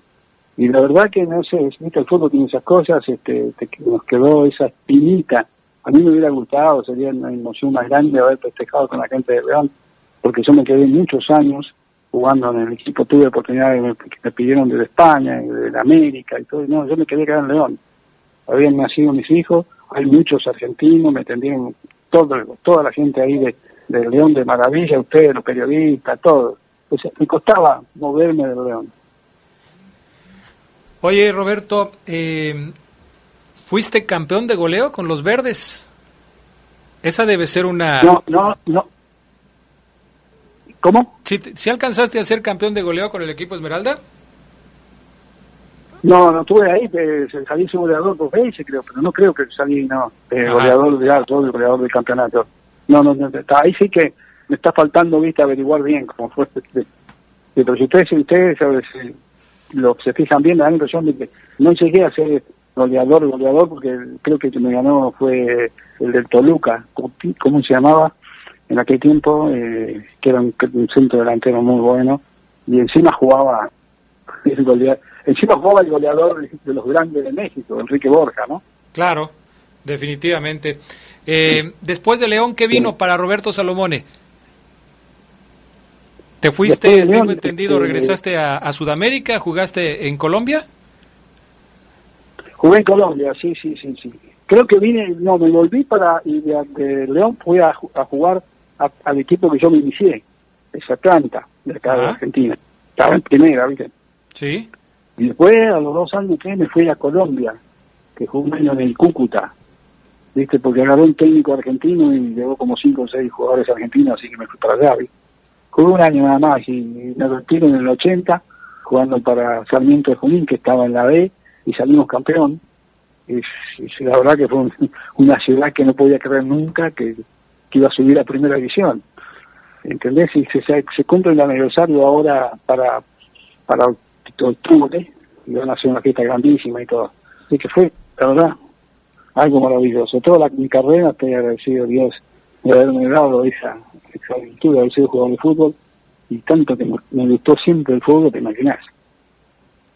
Y la verdad que, no sé, viste, el fútbol tiene esas cosas, este, te- nos quedó esa espinita. A mí me hubiera gustado, sería una emoción más grande haber festejado con la gente de León, porque yo me quedé muchos años jugando en el equipo, tuve oportunidades que me pidieron desde España, de América y todo, no, yo me quedé acá en León. Habían nacido mis hijos, hay muchos argentinos, me atendieron todo, toda la gente ahí de, de León de maravilla, ustedes, los periodistas, todo. O sea, me costaba moverme de León. Oye, Roberto, eh, fuiste campeón de goleo con los verdes. Esa debe ser una... No, no, no. ¿Cómo? ¿Si, si alcanzaste a ser campeón de goleo con el equipo Esmeralda? No, no estuve ahí, eh, salí su goleador dos veces, creo, pero no creo que salí, no, eh, goleador de alto, goleador del campeonato. No, no, no, ahí sí que me está faltando, viste, averiguar bien cómo fue. este, sí, pero si ustedes, si ustedes a ver, si lo, se fijan bien, me da la impresión de que no llegué a ser goleador, goleador, porque creo que el que me ganó fue el del Toluca, ¿cómo, se llamaba? En aquel tiempo, eh, que era un, un centro delantero muy bueno, y encima jugaba <laughs> el goleador, encima jugaba el goleador de los grandes de México, Enrique Borja, ¿no? Claro, definitivamente. Eh, después de León, ¿qué vino para Roberto Salomone? ¿Te fuiste, Después de tengo entendido, regresaste a, a Sudamérica, jugaste en Colombia? Jugué en Colombia, sí, sí, sí, sí. Creo que vine, no, me volví para, y de, de León fui a, ju- a jugar a- al equipo que yo me inicié, es Atlanta, de acá de Ajá. Argentina. Estaba en primera, ¿viste? Sí. Y después, a los dos años que me fui a Colombia, que jugué un año en el Cúcuta, ¿viste? Porque agarró un técnico argentino y llevó como cinco o seis jugadores argentinos, así que me fui para allá, ¿viste? Jugué un año nada más y me retiro en el 80, jugando para Sarmiento de Junín, que estaba en la B, y salimos campeón. Y, la verdad que fue un- una ciudad que no podía creer nunca que, iba a subir a primera división. ¿Entendés? Y se, se, se cumple el aniversario ahora para, para octubre, y van a hacer una fiesta grandísima y todo. Así que fue, la verdad, algo maravilloso. Toda la, mi carrera estoy agradecido a Dios de haberme dado esa, esa virtud de haber sido jugador de fútbol y tanto que me, me gustó siempre el fútbol, te imaginas.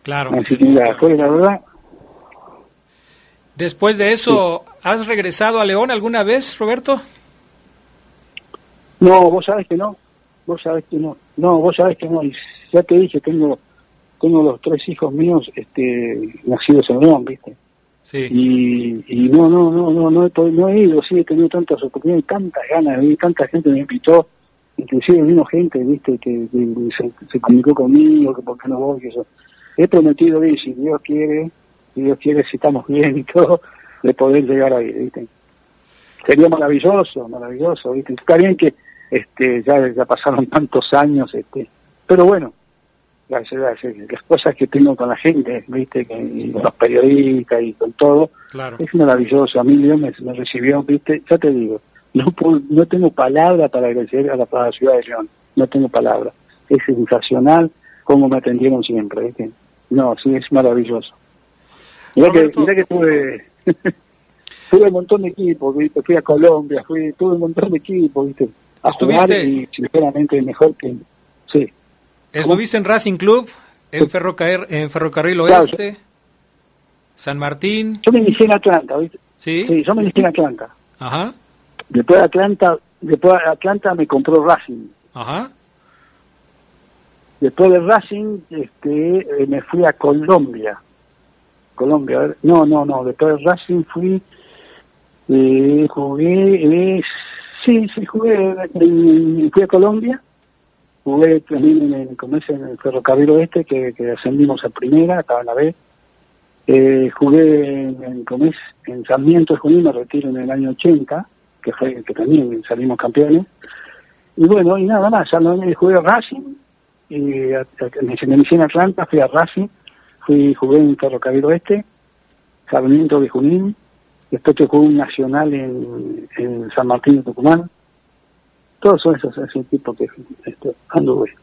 Claro. Así que mira, fue la verdad, Después de eso, ¿has regresado a León alguna vez, Roberto? no, vos sabés que no, vos sabés que no, no, vos sabés que no, y ya te dije, tengo tengo los tres hijos míos este nacidos en León, ¿viste? Sí. Y, no, no, no, no, no, he, no he ido, sí, he tenido tantas oportunidades, tantas ganas, y tanta gente me invitó, inclusive vino gente, viste, que, se, comunicó conmigo, que por qué no voy, eso. He prometido ir, si Dios quiere, si Dios quiere, si estamos bien y todo, de poder llegar ahí, viste. Sería maravilloso, maravilloso, viste. Está bien que este ya, ya pasaron tantos años, este, pero bueno, las, cosas que tengo con la gente, viste, que, con los periodistas y con todo, es maravilloso. A mí Dios me, recibió, viste, ya te digo, no no tengo palabra para agradecer a la, ciudad de León, no tengo palabra. Es sensacional como me atendieron siempre, viste. No, sí, es maravilloso. Mira que, mira que tuve, <laughs> tuve un montón de equipos, ¿viste? fui a Colombia, fui, tuve un montón de equipos, ¿viste? a jugar y sinceramente mejor que... ¿Estuviste en Racing Club, en, Ferrocarril, en Ferrocarril Oeste, San Martín? Yo me inicié en Atlanta, ¿viste? Sí. Sí, yo me inicié en Atlanta. Ajá. Después de Atlanta, después de Atlanta me compró Racing. Ajá. Después de Racing, este, eh, me fui a Colombia. Colombia, no, no, no, después de Racing fui, eh, jugué, eh, Sí, sí, jugué, fui a Colombia, jugué también en el, en el ferrocarril oeste, que, ascendimos a primera, estaba en la. Eh, jugué en, en, en Sarmiento de Junín, me retiro en el año 80, que fue que también salimos campeones. Y bueno, y nada más, ya no jugué a Racing, y me inicié en Atlanta, fui a Racing, fui jugué en Ferrocarril Oeste, Sarmiento de Junín, después tocó un nacional en, en San Martín de Tucumán. Todos son esos, ese tipo que este, anduve.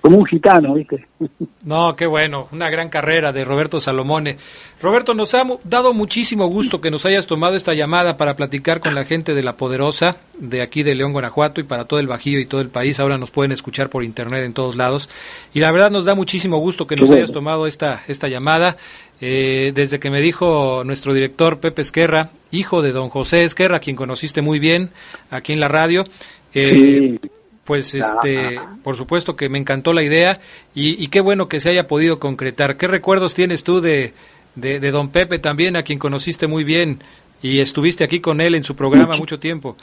Como un gitano, ¿viste? <laughs> No, qué bueno, una gran carrera de Roberto Salomone. Roberto, nos ha dado muchísimo gusto que nos hayas tomado esta llamada para platicar con la gente de La Poderosa, de aquí de León, Guanajuato, y para todo el Bajío y todo el país. Ahora nos pueden escuchar por internet en todos lados. Y la verdad nos da muchísimo gusto que nos hayas tomado esta, esta llamada. Eh, desde que me dijo nuestro director Pepe Esquerra, hijo de don José Esquerra, quien conociste muy bien aquí en la radio, eh, pues este, por supuesto que me encantó la idea y, qué bueno que se haya podido concretar. ¿Qué recuerdos tienes tú de, de, don Pepe también, a quien conociste muy bien y estuviste aquí con él en su programa mucho, tiempo?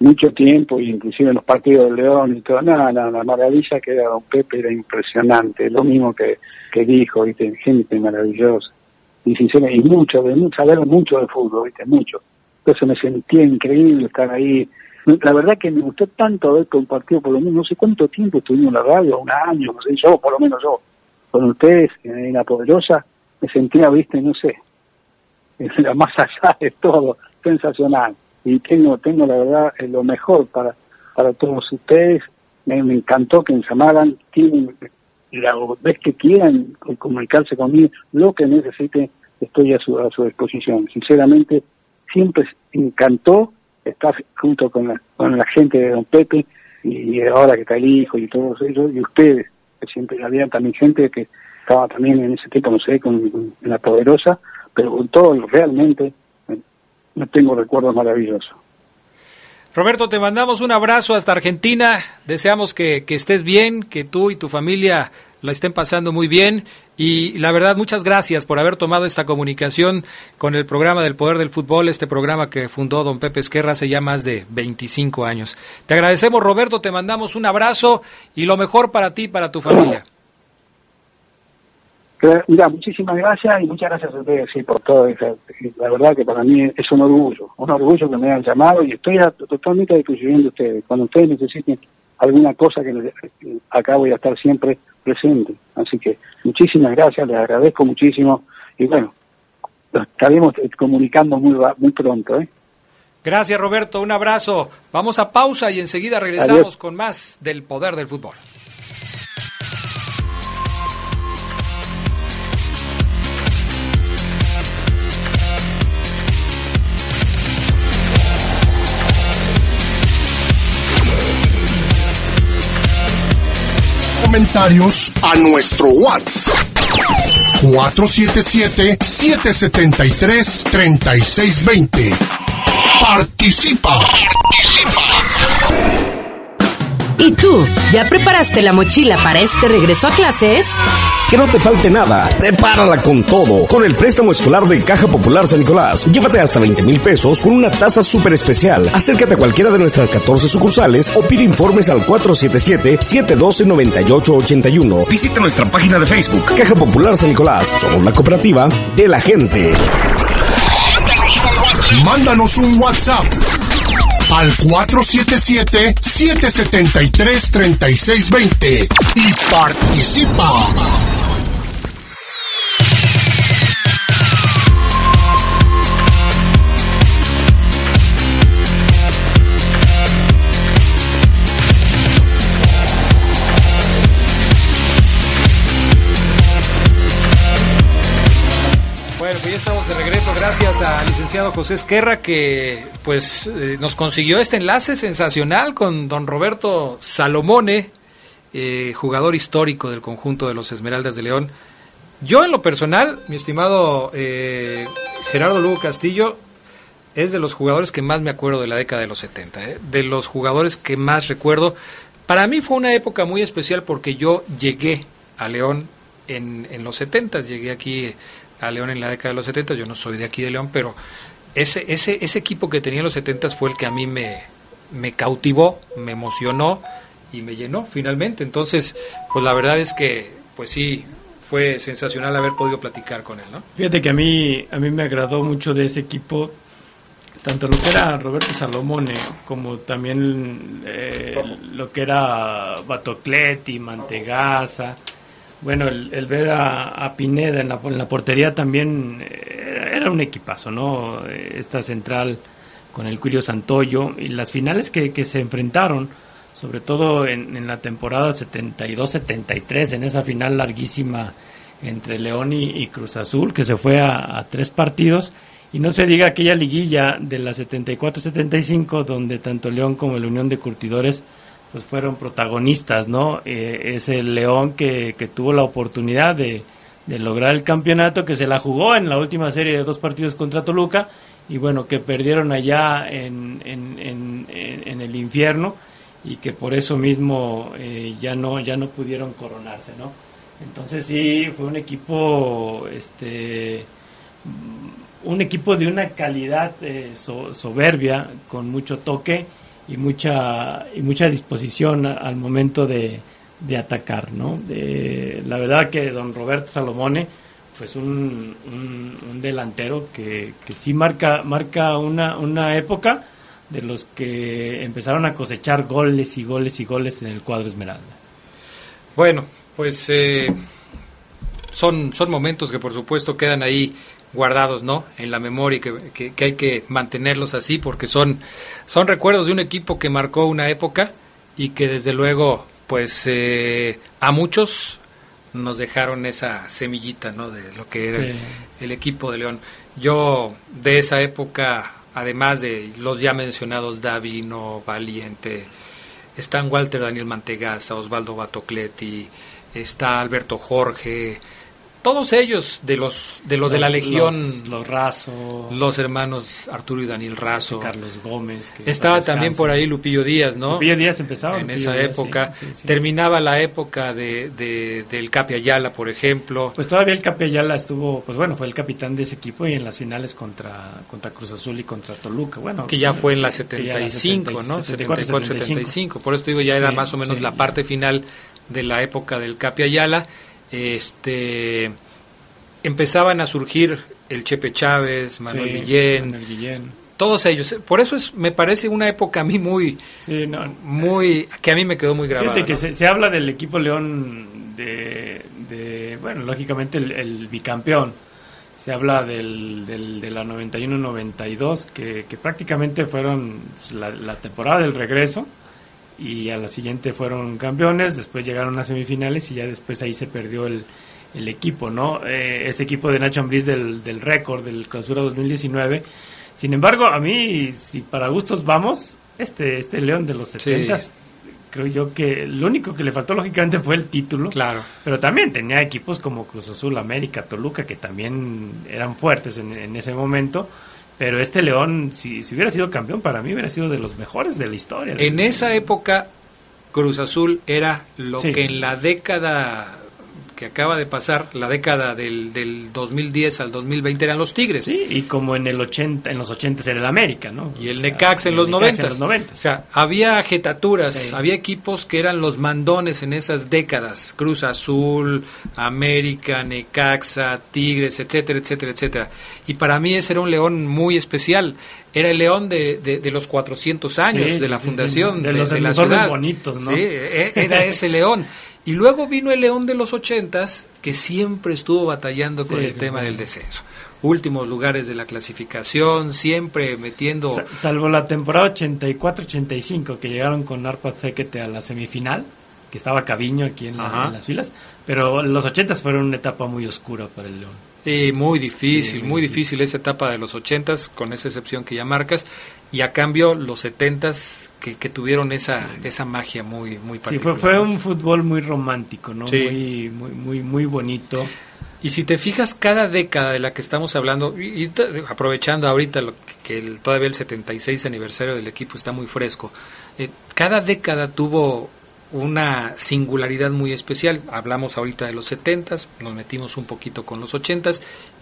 Mucho tiempo, inclusive en los partidos de León y todo. Nada, la maravilla que era don Pepe era impresionante, lo mismo que que dijo, ¿viste? gente maravillosa. Y sincera, y mucho, de mucho, saber mucho de fútbol, ¿viste? Mucho. Entonces me sentía increíble estar ahí. La verdad que me gustó tanto haber compartido por lo menos, no sé cuánto tiempo estuvimos en la radio, un año, no sé, yo, por lo menos yo, con ustedes en La Poderosa, me sentía, viste, no sé, la más allá de todo, sensacional. Y tengo, tengo la verdad lo mejor para, para todos ustedes. Me, encantó que me llamaran, la vez que quieran comunicarse conmigo, lo que necesite, estoy a su, a su disposición. Sinceramente, siempre encantó estar junto con la, con la gente de Don Pepe y ahora que está el hijo y todos ellos, y ustedes, que siempre había también gente que estaba también en ese tiempo, no sé, con, la poderosa, pero con todo realmente no tengo recuerdos maravillosos. Roberto, te mandamos un abrazo hasta Argentina. Deseamos que, estés bien, que tú y tu familia la estén pasando muy bien. Y la verdad, muchas gracias por haber tomado esta comunicación con el programa del Poder del Fútbol, este programa que fundó don Pepe Esquerra hace ya más de 25 años. Te agradecemos, Roberto, te mandamos un abrazo y lo mejor para ti y para tu familia. Mira, muchísimas gracias y muchas gracias a ustedes sí, por todo. La verdad que para mí es un orgullo, un orgullo que me hayan llamado y estoy totalmente a disposición de ustedes. Cuando ustedes necesiten alguna cosa que acá voy a estar siempre presente. Así que muchísimas gracias, les agradezco muchísimo y bueno, estaremos comunicando muy, muy pronto. ¿eh? Gracias Roberto, un abrazo. Vamos a pausa y enseguida regresamos con más del poder del fútbol. Comentarios a nuestro WhatsApp. 477-773-3620. Participa. Participa. ¿Y tú, ya preparaste la mochila para este regreso a clases? Que no te falte nada, prepárala con todo. Con el préstamo escolar de Caja Popular San Nicolás, llévate hasta 20 mil pesos con una tasa súper especial. Acércate a cualquiera de nuestras 14 sucursales o pide informes al 477-712-9881. Visita nuestra página de Facebook, Caja Popular San Nicolás. Somos la cooperativa de la gente. Mándanos un WhatsApp al 477-773-3620 y participa. Bueno, pues ya estamos de regreso. Gracias al licenciado José Esquerra que pues eh, nos consiguió este enlace sensacional con don Roberto Salomone, eh, jugador histórico del conjunto de los Esmeraldas de León. Yo en lo personal, mi estimado eh, Gerardo Lugo Castillo, es de los jugadores que más me acuerdo de la década de los 70, ¿eh? de los jugadores que más recuerdo. Para mí fue una época muy especial porque yo llegué a León en, en los 70, llegué aquí a León en la década de los 70, yo no soy de aquí de León, pero ese, ese, ese equipo que tenía en los 70 fue el que a mí me, me cautivó, me emocionó y me llenó finalmente. Entonces, pues la verdad es que, pues sí, fue sensacional haber podido platicar con él, ¿no? Fíjate que a mí, a mí me agradó mucho de ese equipo, tanto lo que era Roberto Salomone, como también eh, lo que era Batocletti, Mantegasa. Bueno, el, ver a, Pineda en la, en la portería también eh, era un equipazo, ¿no? Esta central con el Curio Santoyo y las finales que, que se enfrentaron, sobre todo en, la temporada 72-73, en esa final larguísima entre León y, y Cruz Azul, que se fue a, a, tres partidos. Y no se diga aquella liguilla de la 74-75, donde tanto León como la Unión de Curtidores pues fueron protagonistas, ¿no? Eh, es el León que, que tuvo la oportunidad de, de, lograr el campeonato, que se la jugó en la última serie de dos partidos contra Toluca, y bueno, que perdieron allá en, en, en, en el infierno, y que por eso mismo eh, ya, no, ya no pudieron coronarse, ¿no? Entonces sí, fue un equipo, este, un equipo de una calidad eh, so, soberbia, con mucho toque, y mucha y mucha disposición al momento de, de atacar no la verdad que don Roberto Salomone pues un, un, un delantero que, que, sí marca marca una, una época de los que empezaron a cosechar goles y goles y goles en el cuadro Esmeralda. Bueno pues eh, son son momentos que por supuesto quedan ahí guardados, ¿no? En la memoria y que, que, que, hay que mantenerlos así porque son, son recuerdos de un equipo que marcó una época y que desde luego, pues eh, a muchos nos dejaron esa semillita, ¿no? De lo que era sí. el, el, equipo de León. Yo de esa época, además de los ya mencionados Davino, Valiente, están Walter Daniel Mantegaza, Osvaldo Batocletti, está Alberto Jorge, todos ellos de los de los, los de la Legión, los, los, Razo, los hermanos Arturo y Daniel Razo, Carlos Gómez, estaba también por ahí Lupillo Díaz, ¿no? Lupillo Díaz empezaba en Lupillo esa Díaz, época, sí, sí, sí. terminaba la época de, de, del Capi Ayala, por ejemplo. Pues todavía el Capi Ayala estuvo, pues bueno, fue el capitán de ese equipo y en las finales contra contra Cruz Azul y contra Toluca, bueno, que ya fue en la 75, la 70, ¿no? 74, 74 75. Por eso digo ya era más o menos la parte final de la época del Capi Ayala. Este empezaban a surgir el Chepe Chávez, Manuel, sí, Guillén, Manuel Guillén, todos ellos. Por eso es, me parece una época a mí muy, sí, no, muy, que a mí me quedó muy grabada. Fíjate que ¿no? se, se, habla del equipo León de, de bueno, lógicamente el, el, bicampeón. Se habla del, del de la 91-92, que, que, prácticamente fueron la, la temporada del regreso y a la siguiente fueron campeones, después llegaron a semifinales y ya después ahí se perdió el, el equipo, ¿no? Eh, este equipo de Nacho Ambriz del, del récord, del clausura 2019. Sin embargo, a mí, si para gustos vamos, este, este León de los 70 sí. creo yo que lo único que le faltó lógicamente fue el título. Claro. Pero también tenía equipos como Cruz Azul, América, Toluca, que también eran fuertes en, en ese momento. Pero este León, si, si, hubiera sido campeón, para mí hubiera sido de los mejores de la historia. En esa época Cruz Azul era lo Sí. que en la década que acaba de pasar, la década del, del 2010 al 2020 eran los Tigres. Sí, y como en el 80, en los 80 era el América, ¿no? Y el O sea, Necaxa en los Necaxa 90. en los 90. O sea, había jetaturas, Sí. había equipos que eran los mandones en esas décadas. Cruz Azul, América, Necaxa, Tigres, etcétera, etcétera, etcétera. Y para mí ese era un león muy especial. Era el león de, de, de los 400 años Sí, de la sí, fundación sí. de, De los de la ciudad. bonitos, ¿no? Sí, e- era ese león. <laughs> Y luego vino el león de los 80 que siempre estuvo batallando con Sí, el tema del descenso. Últimos lugares de la clasificación, siempre metiendo... Sa- Salvo la temporada 84-85 que llegaron con Arpad Fekete a la semifinal, que estaba Caviño aquí en, la- en las filas, pero los 80 fueron una etapa muy oscura para el León. Sí, muy difícil, Sí, muy muy difícil esa etapa de los ochentas, con esa excepción que ya marcas, y a cambio los setentas que, que tuvieron esa, esa magia muy, muy Sí, particular. fue, fue un fútbol muy romántico, ¿no? Sí. Muy, muy, muy, muy bonito. Y si te fijas, cada década de la que estamos hablando, y, y aprovechando ahorita lo que, que el- todavía el 76 aniversario del equipo está muy fresco, eh, cada década tuvo una singularidad muy especial. Hablamos ahorita de los 70, nos metimos un poquito con los 80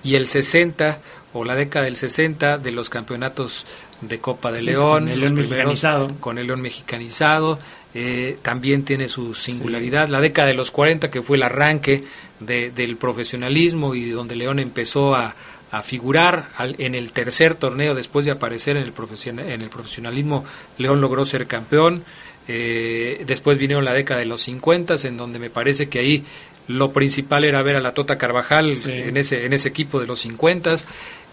y el 60 o la década del 60 de los campeonatos de Copa de Sí, León, con el León mexicanizado. con el León mexicanizado, eh, también tiene su singularidad. La década de los 40, que fue el arranque de- del profesionalismo y donde León empezó a, a figurar al- en el tercer torneo después de aparecer en el, profesion- en el profesionalismo, León logró ser campeón. Eh, después vinieron la década de los 50, en donde me parece que ahí lo principal era ver a la Tota Carvajal Sí. en ese en ese equipo de los 50.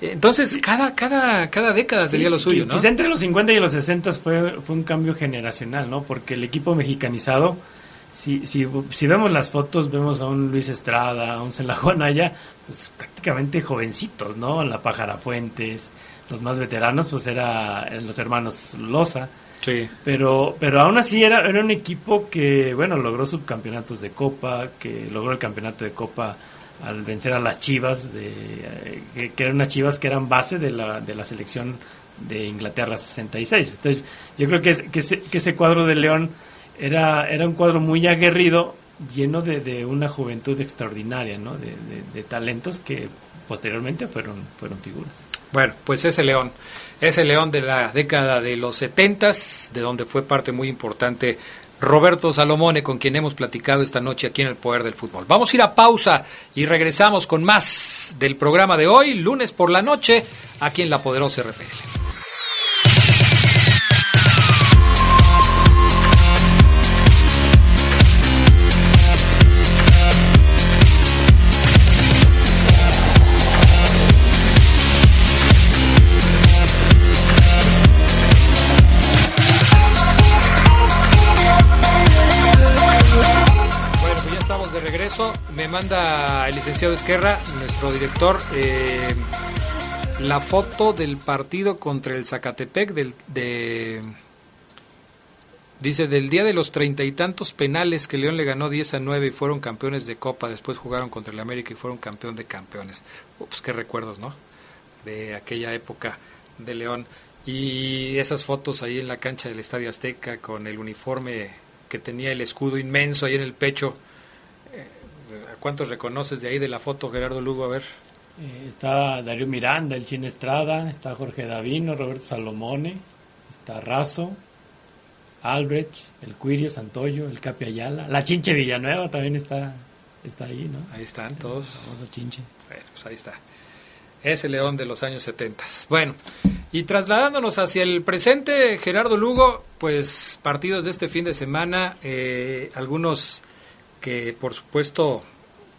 Entonces, cada cada cada década sería lo suyo, ¿no? Quizá entre los 50 y los 60 fue, fue un cambio generacional, ¿no? Porque el equipo mexicanizado, si, si, si vemos las fotos, vemos a un Luis Estrada, a un Celajo Anaya, pues prácticamente jovencitos, ¿no? La Pájara Fuentes, los más veteranos, pues era, eran los hermanos Loza. Sí. Pero, pero aún así era, era un equipo que, bueno, logró subcampeonatos de Copa, que logró el campeonato de Copa al vencer a las Chivas, de, eh, que, que eran unas Chivas que eran base de la, de la selección de Inglaterra 66. Entonces, yo creo que, es- que, ese, que ese cuadro de León era, era un cuadro muy aguerrido, lleno de, de una juventud extraordinaria, ¿no? De, de- de talentos que posteriormente fueron, fueron figuras. Bueno, pues ese león, ese león de la década de los setentas, de donde fue parte muy importante Roberto Salomone, con quien hemos platicado esta noche aquí en el Poder del Fútbol. Vamos a ir a pausa y regresamos con más del programa de hoy, lunes por la noche, aquí en la Poderosa RPL. Me manda el licenciado Esquerra, nuestro director, eh, la foto del partido contra el Zacatepec del, de... Dice, del día de los treinta y tantos penales que León le ganó 10 a 9 y fueron campeones de Copa, después jugaron contra el América y fueron campeón de campeones. Ups, qué recuerdos, ¿no? De aquella época de León. Y esas fotos ahí en la cancha del Estadio Azteca con el uniforme que tenía el escudo inmenso ahí en el pecho. ¿A cuántos reconoces de ahí de la foto, Gerardo Lugo? A ver. Eh, está Darío Miranda, el Chino Estrada, está Jorge Davino, Roberto Salomone, está Razo, Albrecht, el Cuirio, Santoyo, el Capi Ayala, la Chinche Villanueva también está, está ahí, ¿no? Ahí están todos. Famoso Chinche. Bueno, pues ahí está. Ese león de los años 70. Bueno, y trasladándonos hacia el presente, Gerardo Lugo, pues partidos de este fin de semana, eh, algunos que por supuesto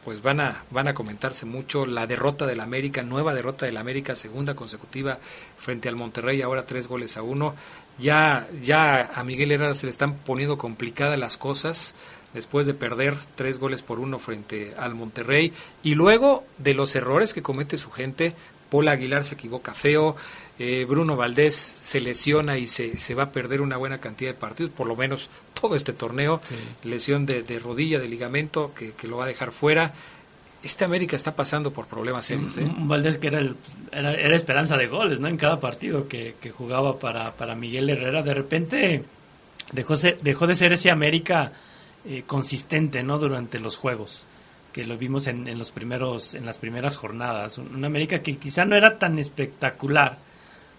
pues van a van a comentarse mucho la derrota del América, nueva derrota del América, segunda consecutiva frente al Monterrey, ahora tres goles a uno. Ya ya a Miguel Herrera se le están poniendo complicadas las cosas después de perder tres goles por uno frente al Monterrey y luego de los errores que comete su gente, Paul Aguilar se equivoca feo, eh, Bruno Valdés se lesiona y se, se va a perder una buena cantidad de partidos, por lo menos todo este torneo, Sí. lesión de, de rodilla, de ligamento que, que lo va a dejar fuera. Este América está pasando por problemas serios. ¿eh? Valdés que era, el- era, era esperanza de goles, ¿no? En cada partido que, que jugaba para, para Miguel Herrera. De repente dejó, dejó de ser ese América eh, consistente, ¿no? Durante los juegos que lo vimos en, en, los primeros en las primeras jornadas un, América que quizá no era tan espectacular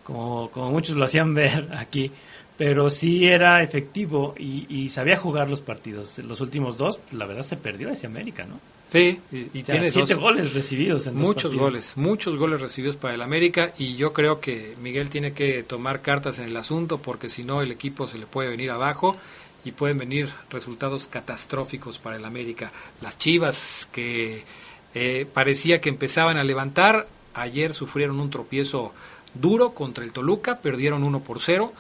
como, como muchos lo hacían <laughs> ver aquí pero sí era efectivo y, sabía jugar los partidos. Los últimos dos, la verdad, se perdió ese América, ¿no? Sí, y, tiene siete goles recibidos en Muchos goles, muchos goles recibidos para el América y yo creo que Miguel tiene que tomar cartas en el asunto porque si no el equipo se le puede venir abajo y pueden venir resultados catastróficos para el América. Las Chivas que eh, parecía que empezaban a levantar, ayer sufrieron un tropiezo duro contra el Toluca, perdieron 1 por 0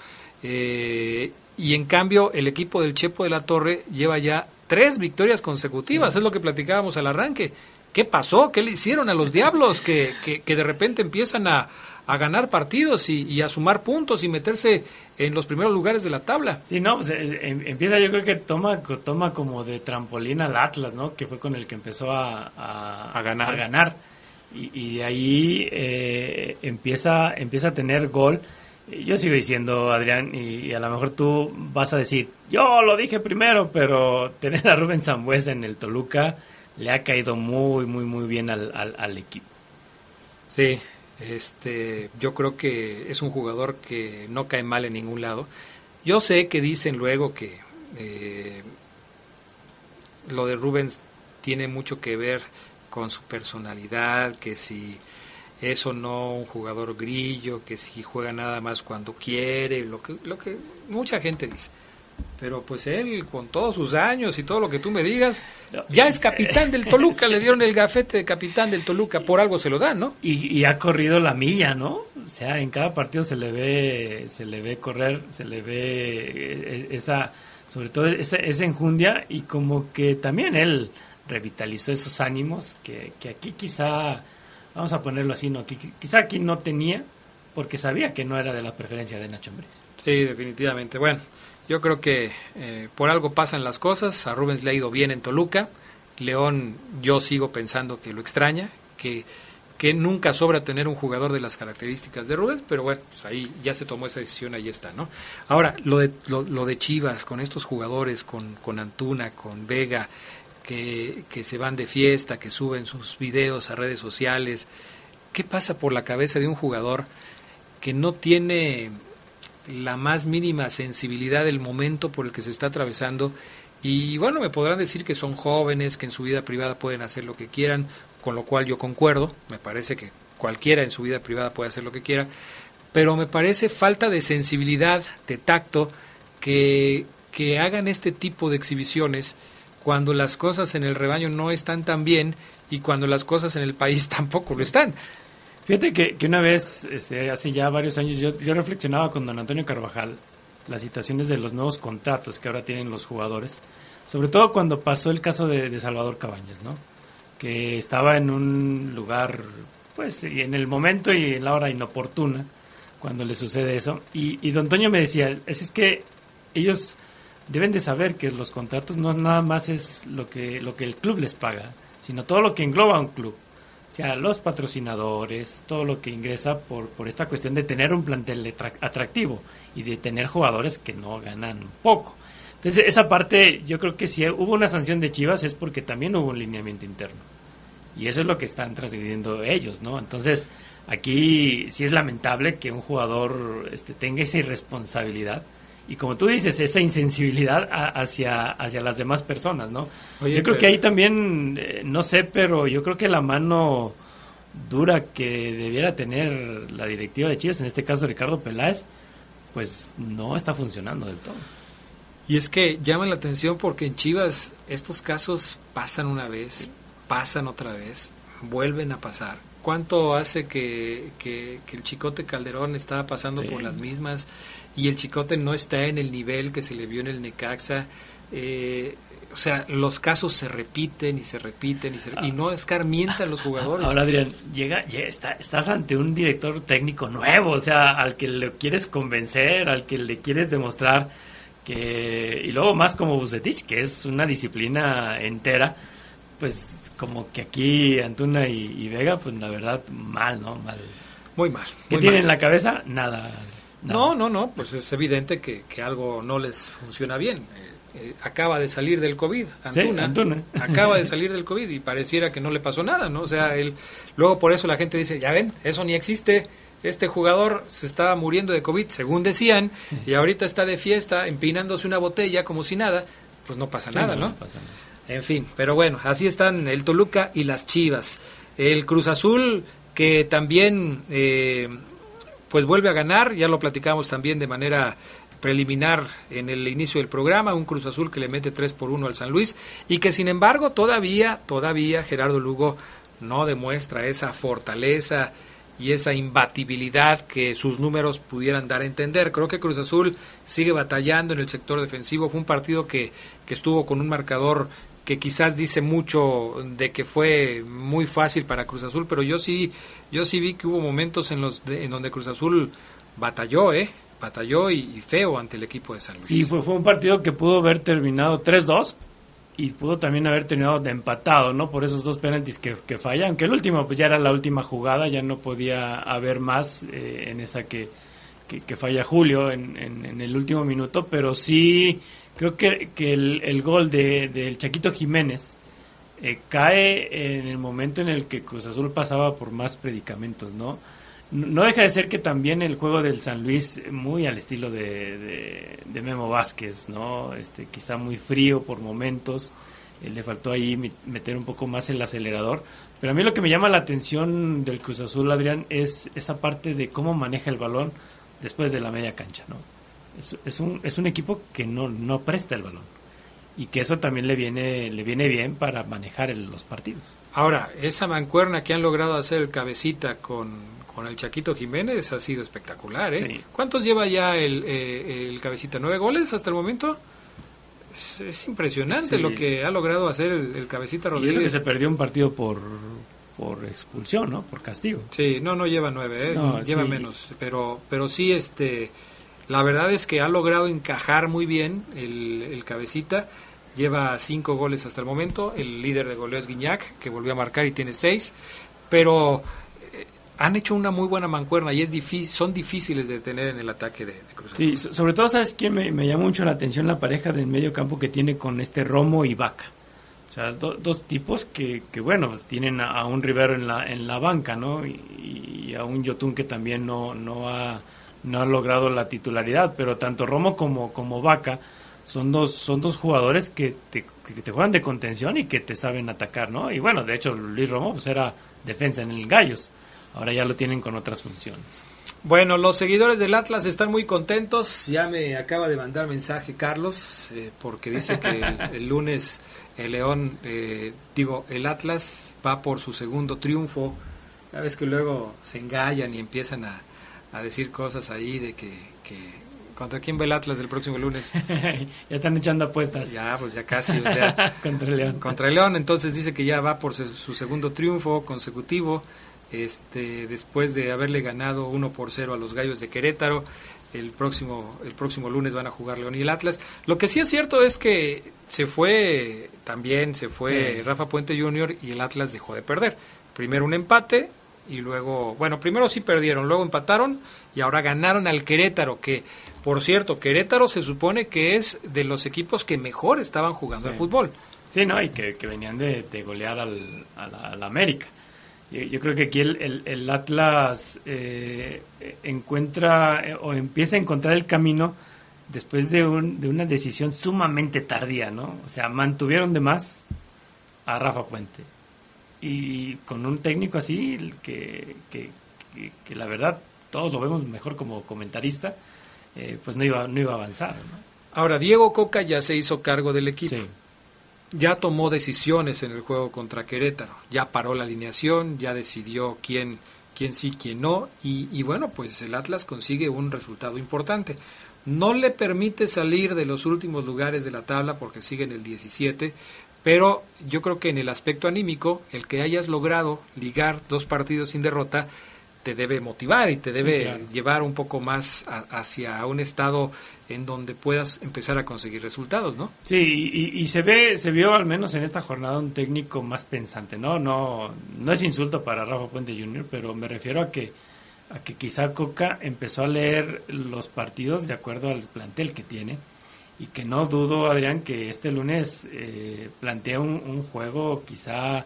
eh, y en cambio, el equipo del Chepo de la Torre lleva ya tres victorias consecutivas, es lo que platicábamos al arranque. ¿Qué pasó? ¿Qué le hicieron a los diablos que, que, de repente empiezan a, a ganar partidos y, a sumar puntos y meterse en los primeros lugares de la tabla? Sí, no, pues, eh, em, empieza yo creo que toma, toma como de trampolín al Atlas, ¿no? Que fue con el que empezó a, a, ganar. A ganar. Y, de ahí eh, empieza, empieza a tener gol yo sigo diciendo, Adrián, y, a lo mejor tú vas a decir, yo lo dije primero, pero tener a Rubén Zambuesa en el Toluca le ha caído muy, muy, muy bien al, al, equipo. Sí, este, yo creo que es un jugador que no cae mal en ningún lado. Yo sé que dicen luego que eh, lo de Rubén tiene mucho que ver con su personalidad, que si eso no un jugador grillo que si juega nada más cuando quiere, lo que, lo que mucha gente dice. Pero pues él, con todos sus años y todo lo que tú me digas, ya es capitán del <laughs> Toluca, le dieron el gafete de capitán del Toluca, por algo se lo dan, ¿no? Y, ha corrido la milla, ¿no? O sea, en cada partido se le ve, se le ve correr, se le ve eh, esa, sobre todo esa, esa enjundia y como que también él revitalizó esos ánimos que, que aquí quizá vamos a ponerlo así, no, quizá aquí no tenía porque sabía que no era de la preferencia de Nacho Ambriz. Sí, definitivamente. Bueno, yo creo que eh, por algo pasan las cosas. A Rubens le ha ido bien en Toluca. León, yo sigo pensando que lo extraña, que, que nunca sobra tener un jugador de las características de Rubens, pero bueno, pues ahí ya se tomó esa decisión, ahí está, ¿no? Ahora, lo de, lo, lo de Chivas, con estos jugadores, con, con Antuna, con Vega, que, se van de fiesta, que suben sus videos a redes sociales. ¿Qué pasa por la cabeza de un jugador que no tiene la más mínima sensibilidad del momento por el que se está atravesando? Y bueno, me podrán decir que son jóvenes, que en su vida privada pueden hacer lo que quieran, con lo cual yo concuerdo, me parece que cualquiera en su vida privada puede hacer lo que quiera, pero me parece falta de sensibilidad, de tacto, que, que hagan este tipo de exhibiciones cuando las cosas en el rebaño no están tan bien y cuando las cosas en el país <laughs> tampoco lo están. Fíjate que, una vez, este, hace ya varios años, yo, yo reflexionaba con don Antonio Carvajal las situaciones de los nuevos contratos que ahora tienen los jugadores, sobre todo cuando pasó el caso de, Salvador Cabañas, ¿no? que estaba en un lugar, pues, en el momento y en la hora inoportuna, cuando le sucede eso. Y, y don Antonio me decía, es, es que ellos deben de saber que los contratos no nada más es lo que, lo que el club les paga, sino todo lo que engloba un club. O sea, los patrocinadores, todo lo que ingresa por, por esta cuestión de tener un plantel atractivo y de tener jugadores que no ganan poco. Entonces, esa parte, yo creo que si hubo una sanción de Chivas es porque también hubo un lineamiento interno. Y eso es lo que están transgrediendo ellos, ¿no? Entonces, aquí sí es lamentable que un jugador este, tenga esa irresponsabilidad y como tú dices, esa insensibilidad hacia, hacia las demás personas, ¿no? yo creo que ahí también, eh, no sé, pero yo creo que la mano dura que debiera tener la directiva de Chivas, en este caso Ricardo Peláez, pues no está funcionando del todo. Y es que llama la atención porque en Chivas estos casos pasan una vez, pasan otra vez, vuelven a pasar. ¿Cuánto hace que, que, el Chicote Calderón estaba pasando por las mismas? y el Chicote no está en el nivel que se le vio en el Necaxa. Eh, o sea, los casos se repiten y se repiten y, se, y no escarmientan los jugadores. Ahora, Adrián, llega, ya está, estás ante un director técnico nuevo, o sea, al que le quieres convencer, al que le quieres demostrar que. Y luego más como Bucetich, que es una disciplina entera, pues como que aquí Antuna y, Vega, pues la verdad, mal, ¿no? Mal. Muy mal. ¿Qué tienen en la cabeza? Nada. No, no, no, pues es evidente que, que algo no les funciona bien. Eh, eh, acaba de salir del COVID, Antuna, Antuna. acaba de <laughs> salir del COVID y pareciera que no le pasó nada, ¿no? O sea, él, luego por eso la gente dice, ya ven, eso ni existe, este jugador se estaba muriendo de COVID, según decían, y ahorita está de fiesta, empinándose una botella como si nada, pues no pasa nada, ¿no? no pasa nada. En fin, pero bueno, así están el Toluca y las Chivas. El Cruz Azul, que también eh, pues vuelve a ganar, ya lo platicamos también de manera preliminar en el inicio del programa, un Cruz Azul que le mete 3 por 1 al San Luis y que sin embargo todavía, todavía Gerardo Lugo no demuestra esa fortaleza y esa imbatibilidad que sus números pudieran dar a entender. Creo que Cruz Azul sigue batallando en el sector defensivo. Fue un partido que, que estuvo con un marcador que quizás dice mucho de que fue muy fácil para Cruz Azul, pero yo sí, yo sí vi que hubo momentos en los de- en donde Cruz Azul batalló, eh, batalló y, feo ante el equipo de San Luis. Sí, fue, fue un partido que pudo haber terminado 3-2 y pudo también haber terminado de empatado, ¿no? Por esos dos penaltis que, que fallan, aunque el último pues ya era la última jugada, ya no podía haber más eh, en esa que, que, que falla Julio en, en- en el último minuto, pero sí creo que, que el, gol de, del Chaquito Jiménez eh, cae en el momento en el que Cruz Azul pasaba por más predicamentos, ¿no? No deja de ser que también el juego del San Luis, muy al estilo de, de- de Memo Vázquez, ¿no? Este, quizá muy frío por momentos, eh, le faltó ahí meter un poco más el acelerador. Pero a mí lo que me llama la atención del Cruz Azul, Adrián, es esa parte de cómo maneja el balón después de la media cancha, ¿no? Es, es un, es un equipo que no, no presta el balón y que eso también le viene, le viene bien para manejar el- los partidos. Ahora, esa mancuerna que han logrado hacer el cabecita con, con el Chaquito Jiménez ha sido espectacular, ¿eh? Sí. ¿Cuántos lleva ya el, eh, el cabecita? ¿Nueve goles hasta el momento? Es, es impresionante Sí. lo que ha logrado hacer el, el cabecita Y eso Rodríguez. que se perdió un partido por, por expulsión, ¿no? Por castigo. Sí, no, no lleva nueve, ¿eh? No, lleva sí. menos, pero, pero sí, este, la verdad es que ha logrado encajar muy bien el, el cabecita, lleva cinco goles hasta el momento, el líder de goleo es Guiñac, que volvió a marcar y tiene seis, pero eh, han hecho una muy buena mancuerna y es difícil, son difíciles de tener en el ataque de, de Cruz Azul. Sí, so- sobre todo, ¿sabes quién? Me, me llama mucho la atención la pareja del medio campo que tiene con este Romo y Vaca. O sea, do- dos tipos que, que bueno, pues tienen a, a un Rivero en la, en la banca, ¿no? Y, y a un Yotun que también no, no, ha, no ha logrado la titularidad, pero tanto Romo como, como Vaca son dos, son dos jugadores que te, que te juegan de contención y que te saben atacar, ¿no? Y bueno, de hecho, Luis Romo pues era defensa en el Gallos. Ahora ya lo tienen con otras funciones. Bueno, los seguidores del Atlas están muy contentos. Ya me acaba de mandar mensaje Carlos, eh, porque dice que el, <laughs> el lunes el León, eh, digo, el Atlas va por su segundo triunfo. Ya ves que luego se engallan y empiezan a, a decir cosas ahí de que, que- ¿Contra quién va el Atlas el próximo lunes? <laughs> ya están echando apuestas Ya, pues ya casi, o sea, <laughs> contra el León. contra el León, entonces dice que ya va por su segundo triunfo consecutivo, este, después de haberle ganado 1 por 0 a los Gallos de Querétaro. El próximo, el próximo lunes van a jugar León y el Atlas. Lo que sí es cierto es que se fue, también se fue Sí. Rafa Puente Jr. y el Atlas dejó de perder. Primero un empate y luego, bueno, primero sí perdieron, luego empataron y ahora ganaron al Querétaro, que por cierto, Querétaro se supone que es de los equipos que mejor estaban jugando Sí. al fútbol. Sí, ¿no? Y que, que venían de, de golear al, a la, a la América. Yo, yo creo que aquí el, el- el Atlas eh, encuentra eh, o empieza a encontrar el camino después de, un, de una decisión sumamente tardía, ¿no? O sea, mantuvieron de más a Rafa Puente. Y con un técnico así, que, que, que- que la verdad todos lo vemos mejor como comentarista, eh, pues no iba, no iba a avanzar, ¿no? Ahora, Diego Coca ya se hizo cargo del equipo. Sí. ya tomó decisiones en el juego contra Querétaro, ya paró la alineación, ya decidió quién, quién sí, quién no, y, y bueno, pues el Atlas consigue un resultado importante. No le permite salir de los últimos lugares de la tabla porque sigue en el 17, pero yo creo que en el aspecto anímico, el que hayas logrado ligar dos partidos sin derrota, te debe motivar y te debe claro. llevar un poco más a- hacia un estado en donde puedas empezar a conseguir resultados, ¿no? Sí, y, y se ve, se vio al menos en esta jornada un técnico más pensante, ¿no? No, no es insulto para Rafa Puente Jr., pero me refiero a que a que quizá Coca empezó a leer los partidos de acuerdo al plantel que tiene y que no dudo, Adrián, que este lunes eh, plantea un, juego quizá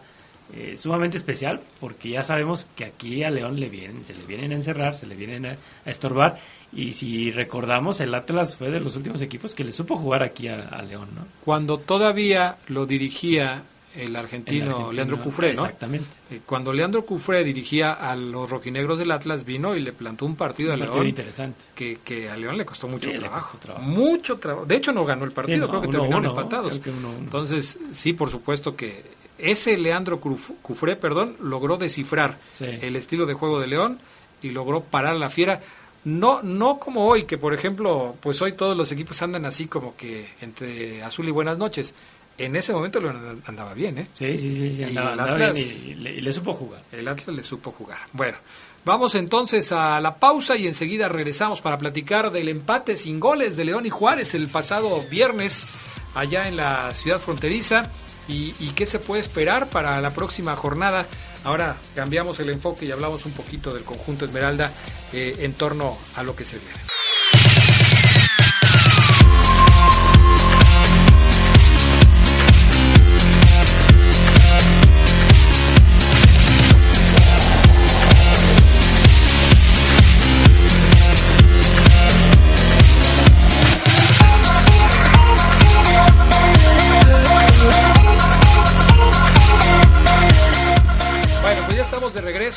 eh, sumamente especial, porque ya sabemos que aquí a León le vienen, se le vienen a encerrar, se le vienen a, estorbar, y si recordamos, el Atlas fue de los últimos equipos que le supo jugar aquí a, León, ¿no? Cuando todavía lo dirigía el argentino, Leandro Cufré, ¿no? Exactamente. Eh, cuando Leandro Cufré dirigía a los rojinegros del Atlas, vino y le plantó un partido a León. interesante. Que, que, a León le costó mucho trabajo. Mucho trabajo. De hecho, no ganó el partido, creo que terminaron empatados. Entonces, sí, por supuesto que ese Leandro Cufré, perdón, logró descifrar el estilo de juego de León y logró parar a la fiera. No, no como hoy, que por ejemplo, pues hoy todos los equipos andan así como que entre azul y buenas noches en ese momento lo andaba bien, ¿eh? Sí, sí, sí, andaba, bien y, le, supo jugar. El Atlas le supo jugar. Bueno, vamos entonces a la pausa y enseguida regresamos para platicar del empate sin goles de León y Juárez el pasado viernes allá en la ciudad fronteriza y, qué se puede esperar para la próxima jornada. Ahora cambiamos el enfoque y hablamos un poquito del conjunto Esmeralda eh, en torno a lo que se viene.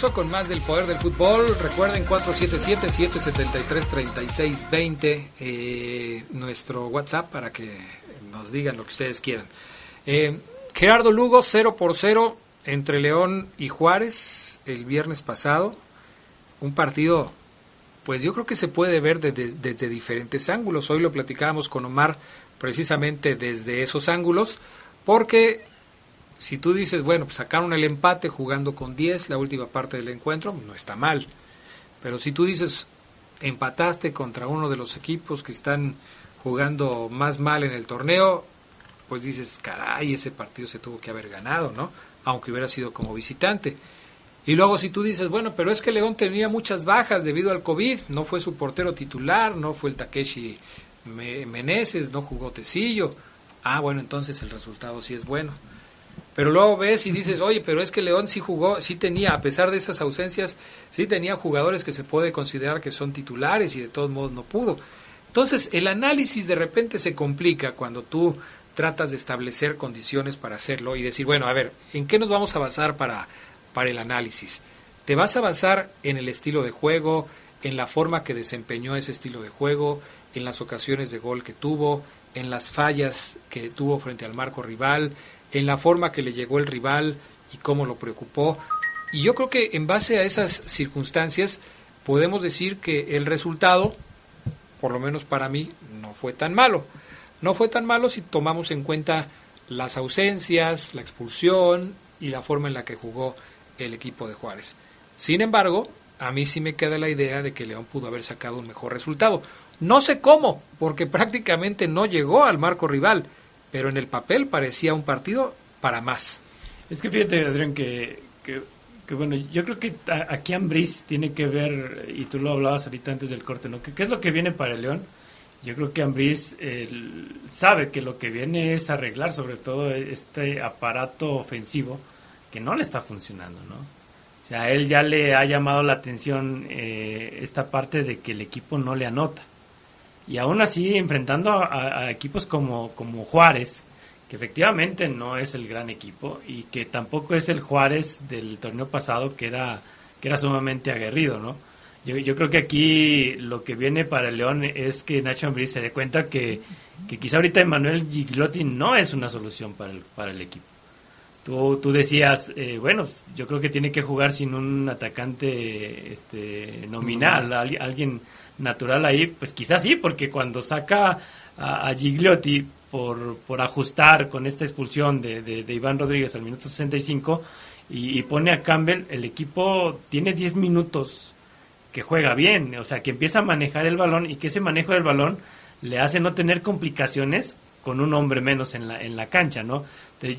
Con más del poder del fútbol. Recuerden 477-773-3620, eh, nuestro WhatsApp para que nos digan lo que ustedes quieran. Eh, Gerardo Lugo, 0 por 0 entre León y Juárez el viernes pasado. Un partido, pues yo creo que se puede ver desde, desde diferentes ángulos. Hoy lo platicábamos con Omar precisamente desde esos ángulos, porque si tú dices, bueno, pues sacaron el empate jugando con 10 la última parte del encuentro, no está mal. Pero si tú dices, empataste contra uno de los equipos que están jugando más mal en el torneo, pues dices, caray, ese partido se tuvo que haber ganado, ¿no? Aunque hubiera sido como visitante. Y luego si tú dices, bueno, pero es que León tenía muchas bajas debido al COVID, no fue su portero titular, no fue el Takeshi Meneses, no jugó Tecillo. Ah, bueno, entonces el resultado sí es bueno. Pero luego ves y dices, oye, pero es que León sí jugó, sí tenía, a pesar de esas ausencias, sí tenía jugadores que se puede considerar que son titulares y de todos modos no pudo. Entonces, el análisis de repente se complica cuando tú tratas de establecer condiciones para hacerlo y decir, bueno, a ver, ¿en qué nos vamos a basar para, para el análisis? ¿Te vas a basar en el estilo de juego, en la forma que desempeñó ese estilo de juego, en las ocasiones de gol que tuvo, en las fallas que tuvo frente al marco rival, en la forma que le llegó el rival y cómo lo preocupó. Y yo creo que en base a esas circunstancias podemos decir que el resultado, por lo menos para mí, no fue tan malo. No fue tan malo si tomamos en cuenta las ausencias, la expulsión y la forma en la que jugó el equipo de Juárez. Sin embargo, a mí sí me queda la idea de que León pudo haber sacado un mejor resultado. No sé cómo, porque <laughs> prácticamente no llegó al marco rival pero en el papel parecía un partido para más. Es que fíjate, Adrián, que, que, bueno, yo creo que aquí Ambris tiene que ver, y tú lo hablabas ahorita antes del corte, ¿no? ¿Qué, es lo que viene para el León? Yo creo que Ambris sabe que lo que viene es arreglar sobre todo este aparato ofensivo que no le está funcionando, ¿no? O sea, a él ya le ha llamado la atención eh, esta parte de que el equipo no le anota. Y aún así, enfrentando a, equipos como, como Juárez, que efectivamente no es el gran equipo y que tampoco es el Juárez del torneo pasado que era, que era sumamente aguerrido, ¿no? Yo, yo creo que aquí lo que viene para el León es que Nacho Ambriz se dé cuenta que, que quizá ahorita Emanuel Giglotti no es una solución para el, para el equipo. Tú, tú decías, eh, bueno, yo creo que tiene que jugar sin un atacante este, nominal, alguien natural ahí, pues quizás sí, porque cuando saca a, Gigliotti por, por ajustar con esta expulsión de, de, Iván Rodríguez al minuto 65 y, y pone a Campbell, el equipo tiene 10 minutos que juega bien, o sea, que empieza a manejar el balón y que ese manejo del balón le hace no tener complicaciones con un hombre menos en la, en la cancha, ¿no?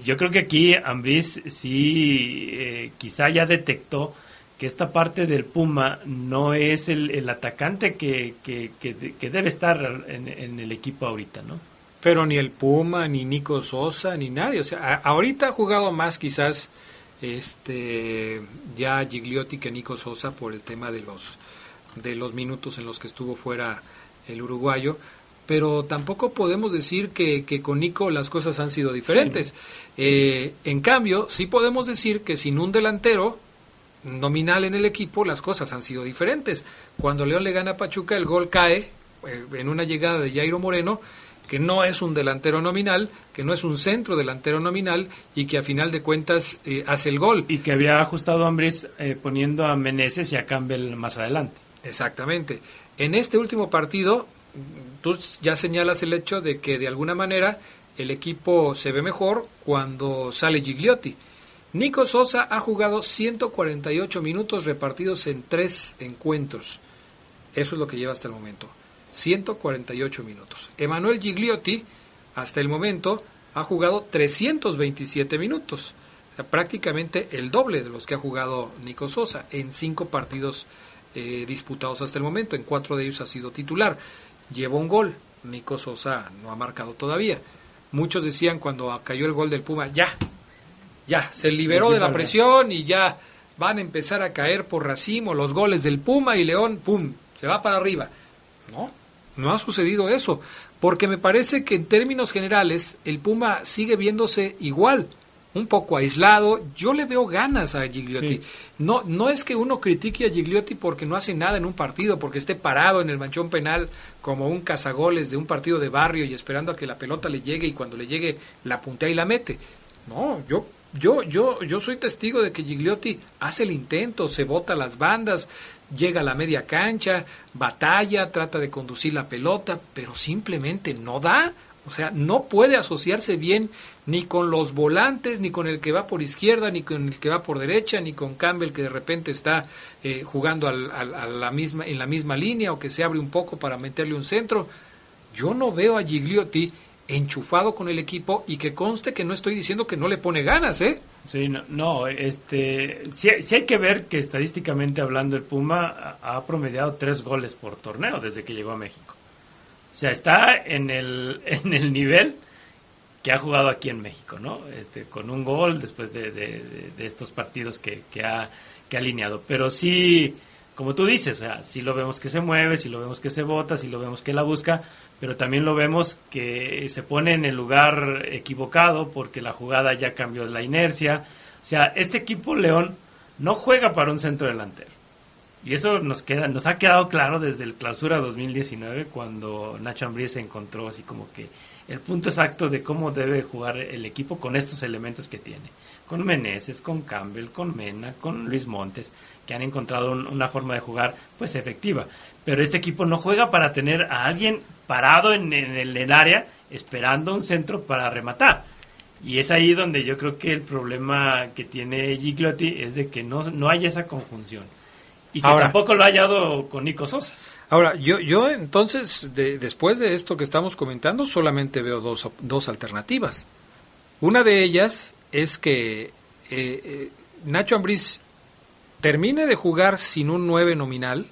Yo creo que aquí Ambris sí eh, quizá ya detectó que esta parte del Puma no es el, atacante que, que, que, debe estar en, en, el equipo ahorita, ¿no? Pero ni el Puma, ni Nico Sosa, ni nadie. O sea, ahorita ha jugado más quizás este ya Gigliotti que Nico Sosa por el tema de los de los minutos en los que estuvo fuera el uruguayo pero tampoco podemos decir que, que con Nico las cosas han sido diferentes. Eh, en cambio, sí podemos decir que sin un delantero nominal en el equipo, las cosas han sido diferentes. Cuando León le gana a Pachuca, el gol cae eh, en una llegada de Jairo Moreno, que no es un delantero nominal, que no es un centro delantero nominal y que a final de cuentas eh, hace el gol. Y que había ajustado a Ambris poniendo a Meneses y a Campbell más adelante. Exactamente. En este último partido, tú ya señalas el hecho de que de alguna manera el equipo se ve mejor cuando sale Gigliotti. Nico Sosa ha jugado 148 minutos repartidos en tres encuentros. Eso es lo que lleva hasta el momento. 148 minutos. Emanuel Gigliotti, hasta el momento, ha jugado 327 minutos. O sea, prácticamente el doble de los que ha jugado Nico Sosa en cinco partidos eh, disputados hasta el momento. En cuatro de ellos ha sido titular llevó un gol. Nico Sosa no ha marcado todavía. Muchos decían cuando cayó el gol del Puma, ya, ya, se liberó de la presión y ya van a empezar a caer por racimo los goles del Puma y León, pum, se va para arriba. No, no ha sucedido eso, porque me parece que en términos generales el Puma sigue viéndose igual un poco aislado. Yo le veo ganas a Gigliotti. No, no es que uno critique a Gigliotti porque no hace nada en un partido, porque esté parado en el manchón penal como un cazagoles de un partido de barrio y esperando a que la pelota le llegue y cuando le llegue la puntea y la mete. No, yo yo, yo, yo soy testigo de que Gigliotti hace el intento, se bota las bandas, llega a la media cancha, batalla, trata de conducir la pelota, pero simplemente no da. O sea, no puede asociarse bien ni con los volantes, ni con el que va por izquierda, ni con el que va por derecha, ni con Campbell que de repente está eh, jugando al, a la misma, en la misma línea o que se abre un poco para meterle un centro. Yo no veo a Gigliotti enchufado con el equipo y que conste que no estoy diciendo que no le pone ganas, ¿eh? Sí, no, no este, sí, sí, hay que ver que estadísticamente hablando el Puma ha promediado tres goles por torneo desde que llegó a México. O sea, está en el, <laughs> en el nivel que ha jugado aquí en México, ¿no? Este, con un gol después de, de, estos partidos que, que, ha, que ha alineado. Pero sí, como tú dices, sí lo vemos que se mueve, sí lo vemos que se vota, sí lo vemos que la busca, pero también lo vemos que se pone en el lugar equivocado porque la jugada ya cambió la inercia. O sea, este equipo León no juega para un centro delantero. Y eso nos queda, nos ha quedado claro desde el clausura 2019 cuando Nacho Ambriz se encontró así como que el punto exacto de cómo debe jugar el equipo con estos elementos que tiene. Con Meneses, con Campbell, con Mena, con Luis Montes, que han encontrado una forma de jugar pues efectiva. Pero este equipo no juega para tener a alguien parado en, el, área esperando un centro para rematar. Y es ahí donde yo creo que el problema que tiene Gigliotti es de que no, no hay esa conjunción y que tampoco lo ha hallado con Nico Sosa. Ahora, yo, yo entonces, después de esto que estamos comentando, solamente veo dos, dos alternativas. Una de ellas es que eh, eh, Nacho Ambriz termine de jugar sin un 9 nominal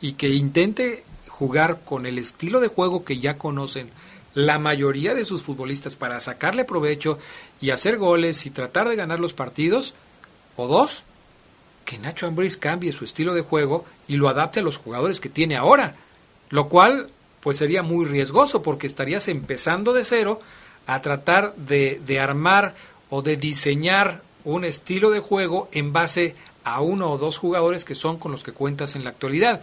y que intente jugar con el estilo de juego que ya conocen la mayoría de sus futbolistas para sacarle provecho y hacer goles y tratar de ganar los partidos, o dos, que Nacho Ambriz cambie su estilo de juego y lo adapte a los jugadores que tiene ahora, lo cual pues sería muy riesgoso porque estarías empezando de cero a tratar de, de armar o de diseñar un estilo de juego en base a uno o dos jugadores que son con los que cuentas en la actualidad.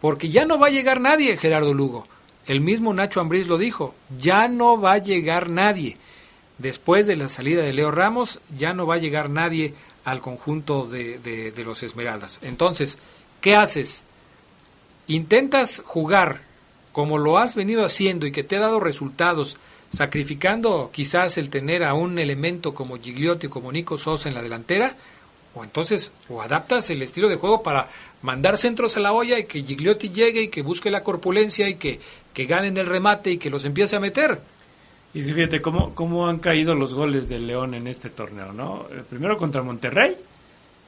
Porque ya no va a llegar nadie, Gerardo Lugo. El mismo Nacho Ambriz lo dijo, ya no va a llegar nadie. Después de la salida de Leo Ramos, ya no va a llegar nadie al conjunto de, de, los Esmeraldas. Entonces, ¿qué haces? Intentas jugar como lo has venido haciendo y que te ha dado resultados, sacrificando quizás el tener a un elemento como Gigliotti o como Nico Sosa en la delantera, o entonces o adaptas el estilo de juego para mandar centros a la olla y que Gigliotti llegue y que busque la corpulencia y que, que ganen el remate y que los empiece a meter. Y fíjate cómo, cómo han caído los goles del León en este torneo, ¿no? Eh, primero contra Monterrey,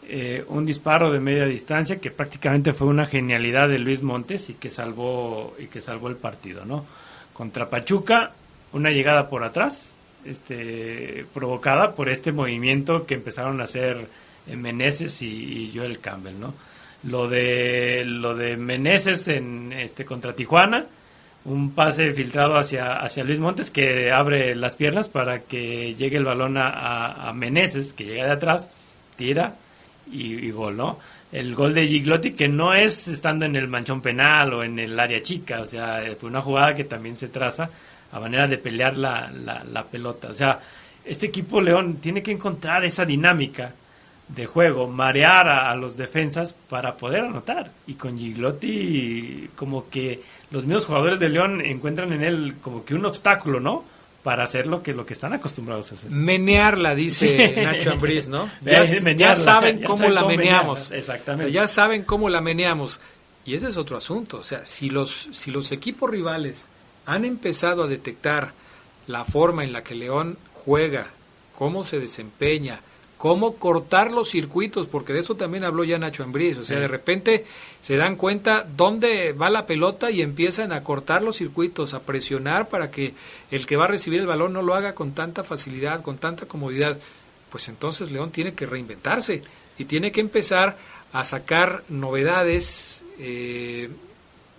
eh, un disparo de media distancia que prácticamente fue una genialidad de Luis Montes y que salvó y que salvó el partido, ¿no? Contra Pachuca, una llegada por atrás, este, provocada por este movimiento que empezaron a hacer Meneses y, Joel Campbell, ¿no? Lo de lo de Meneses en este contra Tijuana, un pase filtrado hacia, hacia Luis Montes que abre las piernas para que llegue el balón a, a, Meneses, que llega de atrás, tira y, gol, ¿no? El gol de Giglotti que no es estando en el manchón penal o en el área chica, o sea, fue una jugada que también se traza a manera de pelear la, la, pelota. O sea, este equipo León tiene que encontrar esa dinámica de juego, marear a, los defensas para poder anotar. Y con Giglotti, como que los mismos jugadores de León encuentran en él como que un obstáculo, ¿no? Para hacer lo que, lo que están acostumbrados a hacer. Menearla, dice Nacho Ambriz, ¿no? <laughs> Ya, saben cómo la meneamos. Exactamente. ya saben cómo la meneamos. Y ese es otro asunto. O sea, si los, si los equipos rivales han empezado a detectar la forma en la que León juega, cómo se desempeña, cómo cortar los circuitos, porque de eso también habló ya Nacho Ambriz, o sea, de repente se dan cuenta dónde va la pelota y empiezan a cortar los circuitos, a presionar para que el que va a recibir el balón no lo haga con tanta facilidad, con tanta comodidad, pues entonces León tiene que reinventarse y tiene que empezar a sacar novedades eh,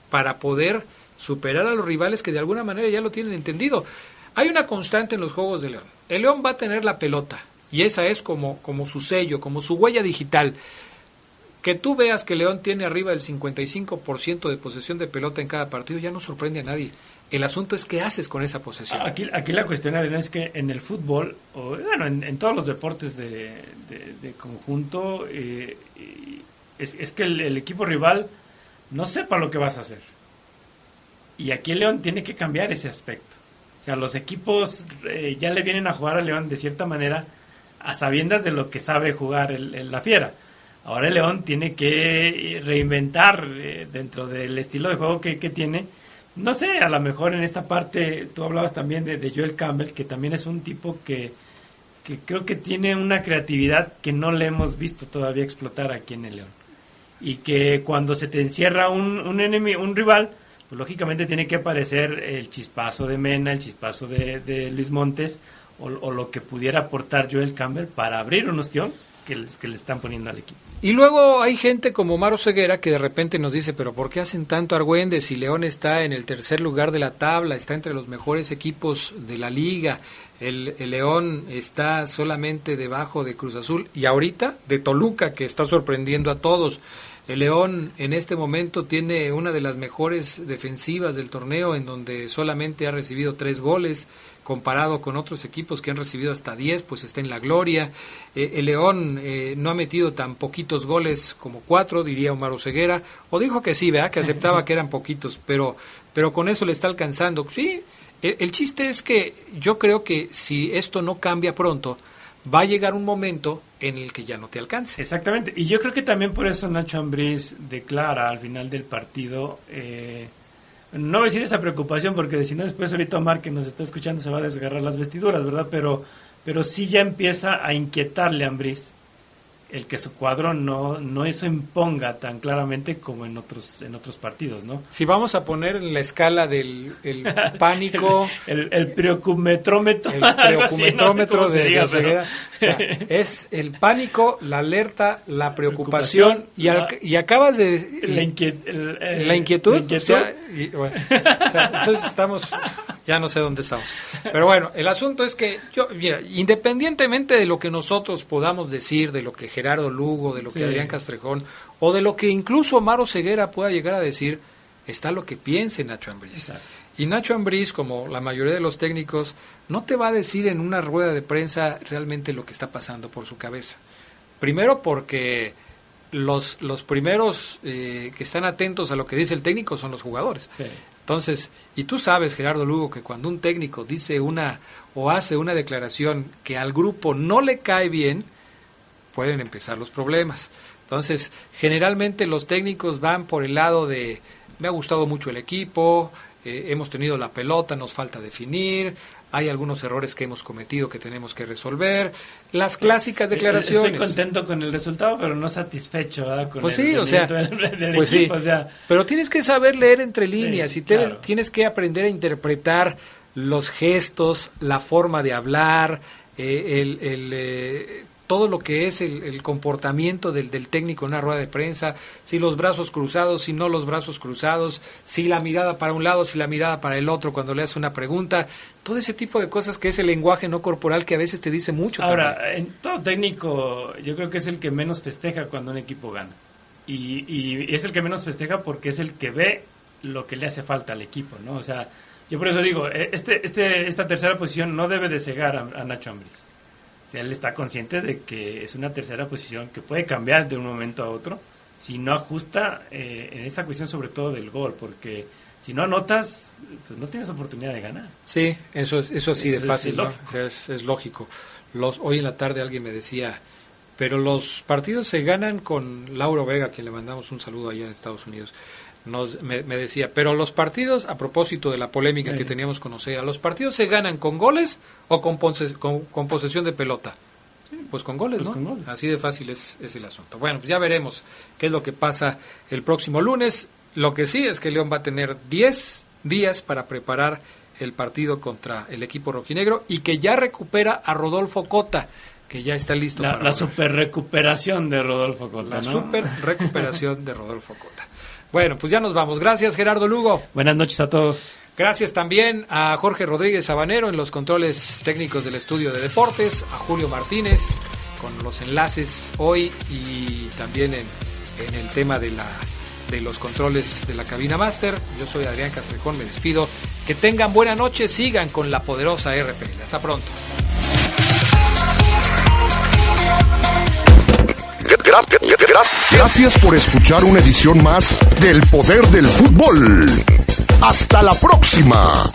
para poder superar a los rivales que de alguna manera ya lo tienen entendido. Hay una constante en los Juegos de León. El León va a tener la pelota y esa es como, como su sello, como su huella digital. Que tú veas que León tiene arriba del 55% de posesión de pelota en cada partido ya no sorprende a nadie. El asunto es qué haces con esa posesión. Aquí, aquí la cuestión, es que en el fútbol, o bueno, en, todos los deportes de, conjunto, eh, es, es, que el, el equipo rival no sepa lo que vas a hacer. Y aquí León tiene que cambiar ese aspecto. O sea, los equipos eh, ya le vienen a jugar a León de cierta manera a sabiendas de lo que sabe jugar el, la fiera. Ahora el León tiene que reinventar eh, dentro del estilo de juego que, tiene. No sé, a lo mejor en esta parte tú hablabas también de, Joel Campbell, que también es un tipo que, que creo que tiene una creatividad que no le hemos visto todavía explotar aquí en el León. Y que cuando se te encierra un, un, enemigo, un rival, pues lógicamente tiene que aparecer el chispazo de Mena, el chispazo de, Luis Montes o, lo que pudiera aportar Joel Campbell para abrir un ostión que, que le están poniendo al equipo. Y luego hay gente como Maro Ceguera que de repente nos dice, pero ¿por qué hacen tanto Argüendes si León está en el tercer lugar de la tabla, está entre los mejores equipos de la liga? El, el, León está solamente debajo de Cruz Azul y ahorita de Toluca que está sorprendiendo a todos. El León en este momento tiene una de las mejores defensivas del torneo en donde solamente ha recibido tres goles comparado con otros equipos que han recibido hasta diez, pues está en la gloria. Eh, el León eh, no ha metido tan poquitos goles como cuatro, diría Omar Ceguera, o dijo que sí, vea que aceptaba que eran poquitos, pero, pero con eso le está alcanzando. Sí, el chiste es que yo creo que si esto no cambia pronto, va a llegar un momento en el que ya no te alcance. Exactamente, y yo creo que también por eso Nacho Ambriz declara al final del partido, eh, no voy a decir esta preocupación porque si no después ahorita Omar que nos está escuchando se va a desgarrar las vestiduras, ¿verdad? Pero, pero sí ya empieza a inquietarle a Ambriz el que su cuadro no, no eso imponga tan claramente como en otros en otros partidos, ¿no? Si vamos a poner en la escala del <laughs> pánico, el, el, preocumetrómetro, el <laughs> preocumetrómetro de, es el pánico, la alerta, la preocupación, y, y, acabas de la, la inquietud, entonces estamos ya no sé dónde estamos. Pero bueno, el asunto es que yo, mira, independientemente de lo que nosotros podamos decir, de lo que Gerardo Lugo, de lo que Adrián Castrejón, o de lo que incluso Maro Ceguera pueda llegar a decir, está lo que piense Nacho Ambriz. Y Nacho Ambriz, como la mayoría de los técnicos, no te va a decir en una rueda de prensa realmente lo que está pasando por su cabeza. Primero porque los, los primeros eh, que están atentos a lo que dice el técnico son los jugadores. Entonces, y tú sabes, Gerardo Lugo, que cuando un técnico dice una o hace una declaración que al grupo no le cae bien, pueden empezar los problemas. Entonces, generalmente los técnicos van por el lado de, me ha gustado mucho el equipo, eh, hemos tenido la pelota, nos falta definir, hay algunos errores que hemos cometido que tenemos que resolver, las clásicas declaraciones. Estoy contento con el resultado, pero no satisfecho con pues el sí, o sea, del, pues equipo, sí, o sea, pero tienes que saber leer entre líneas Sí, y te- claro. tienes que aprender a interpretar los gestos, la forma de hablar, eh, el, el, eh, todo lo que es el, el comportamiento del, del técnico en una rueda de prensa, si los brazos cruzados, si no los brazos cruzados, si la mirada para un lado, si la mirada para el otro cuando le hace una pregunta, todo ese tipo de cosas que es el lenguaje no corporal que a veces te dice mucho. también. Ahora, en todo técnico, yo creo que es el que menos festeja cuando un equipo gana. Y, y es el que menos festeja porque es el que ve lo que le hace falta al equipo, ¿no? O sea, yo por eso digo, eh, este, este, esta tercera posición no debe de cegar a, a Nacho Ambriz. Sea, él está consciente de que es una tercera posición que puede cambiar de un momento a otro si no ajusta eh, en esta cuestión sobre todo del gol, porque si no anotas, pues no tienes oportunidad de ganar. Sí, eso es eso así de Eso es fácil, ¿no? O sea, es, es lógico. Los, hoy en la tarde alguien me decía, pero los partidos se ganan con Lauro Vega, quien le mandamos un saludo allá en Estados Unidos. Nos, me, me decía, pero los partidos, a propósito de la polémica que teníamos con Osea, ¿los partidos se ganan con goles o con, con, con posesión de pelota? Sí, pues con goles, Pues ¿no? con goles. Así de fácil es, es el asunto. Bueno, pues ya veremos qué es lo que pasa el próximo lunes. Lo que sí es que León va a tener 10 días para preparar el partido contra el equipo rojinegro y que ya recupera a Rodolfo Cota, que ya está listo La, para la super recuperación de Rodolfo Cota, La ¿no? super <laughs> recuperación de Rodolfo Cota. Bueno, pues ya nos vamos. Gracias, Gerardo Lugo. Buenas noches a todos. Gracias también a Jorge Rodríguez Sabanero en los controles técnicos del estudio de deportes, a Julio Martínez con los enlaces hoy y también en, en el tema de, la, de los controles de la cabina máster. Yo soy Adrián Castrejón, me despido. Que tengan buena noche, sigan con la poderosa RPL. Hasta pronto. Gra- Gracias. Por escuchar una edición más del Poder del Fútbol. Hasta la próxima.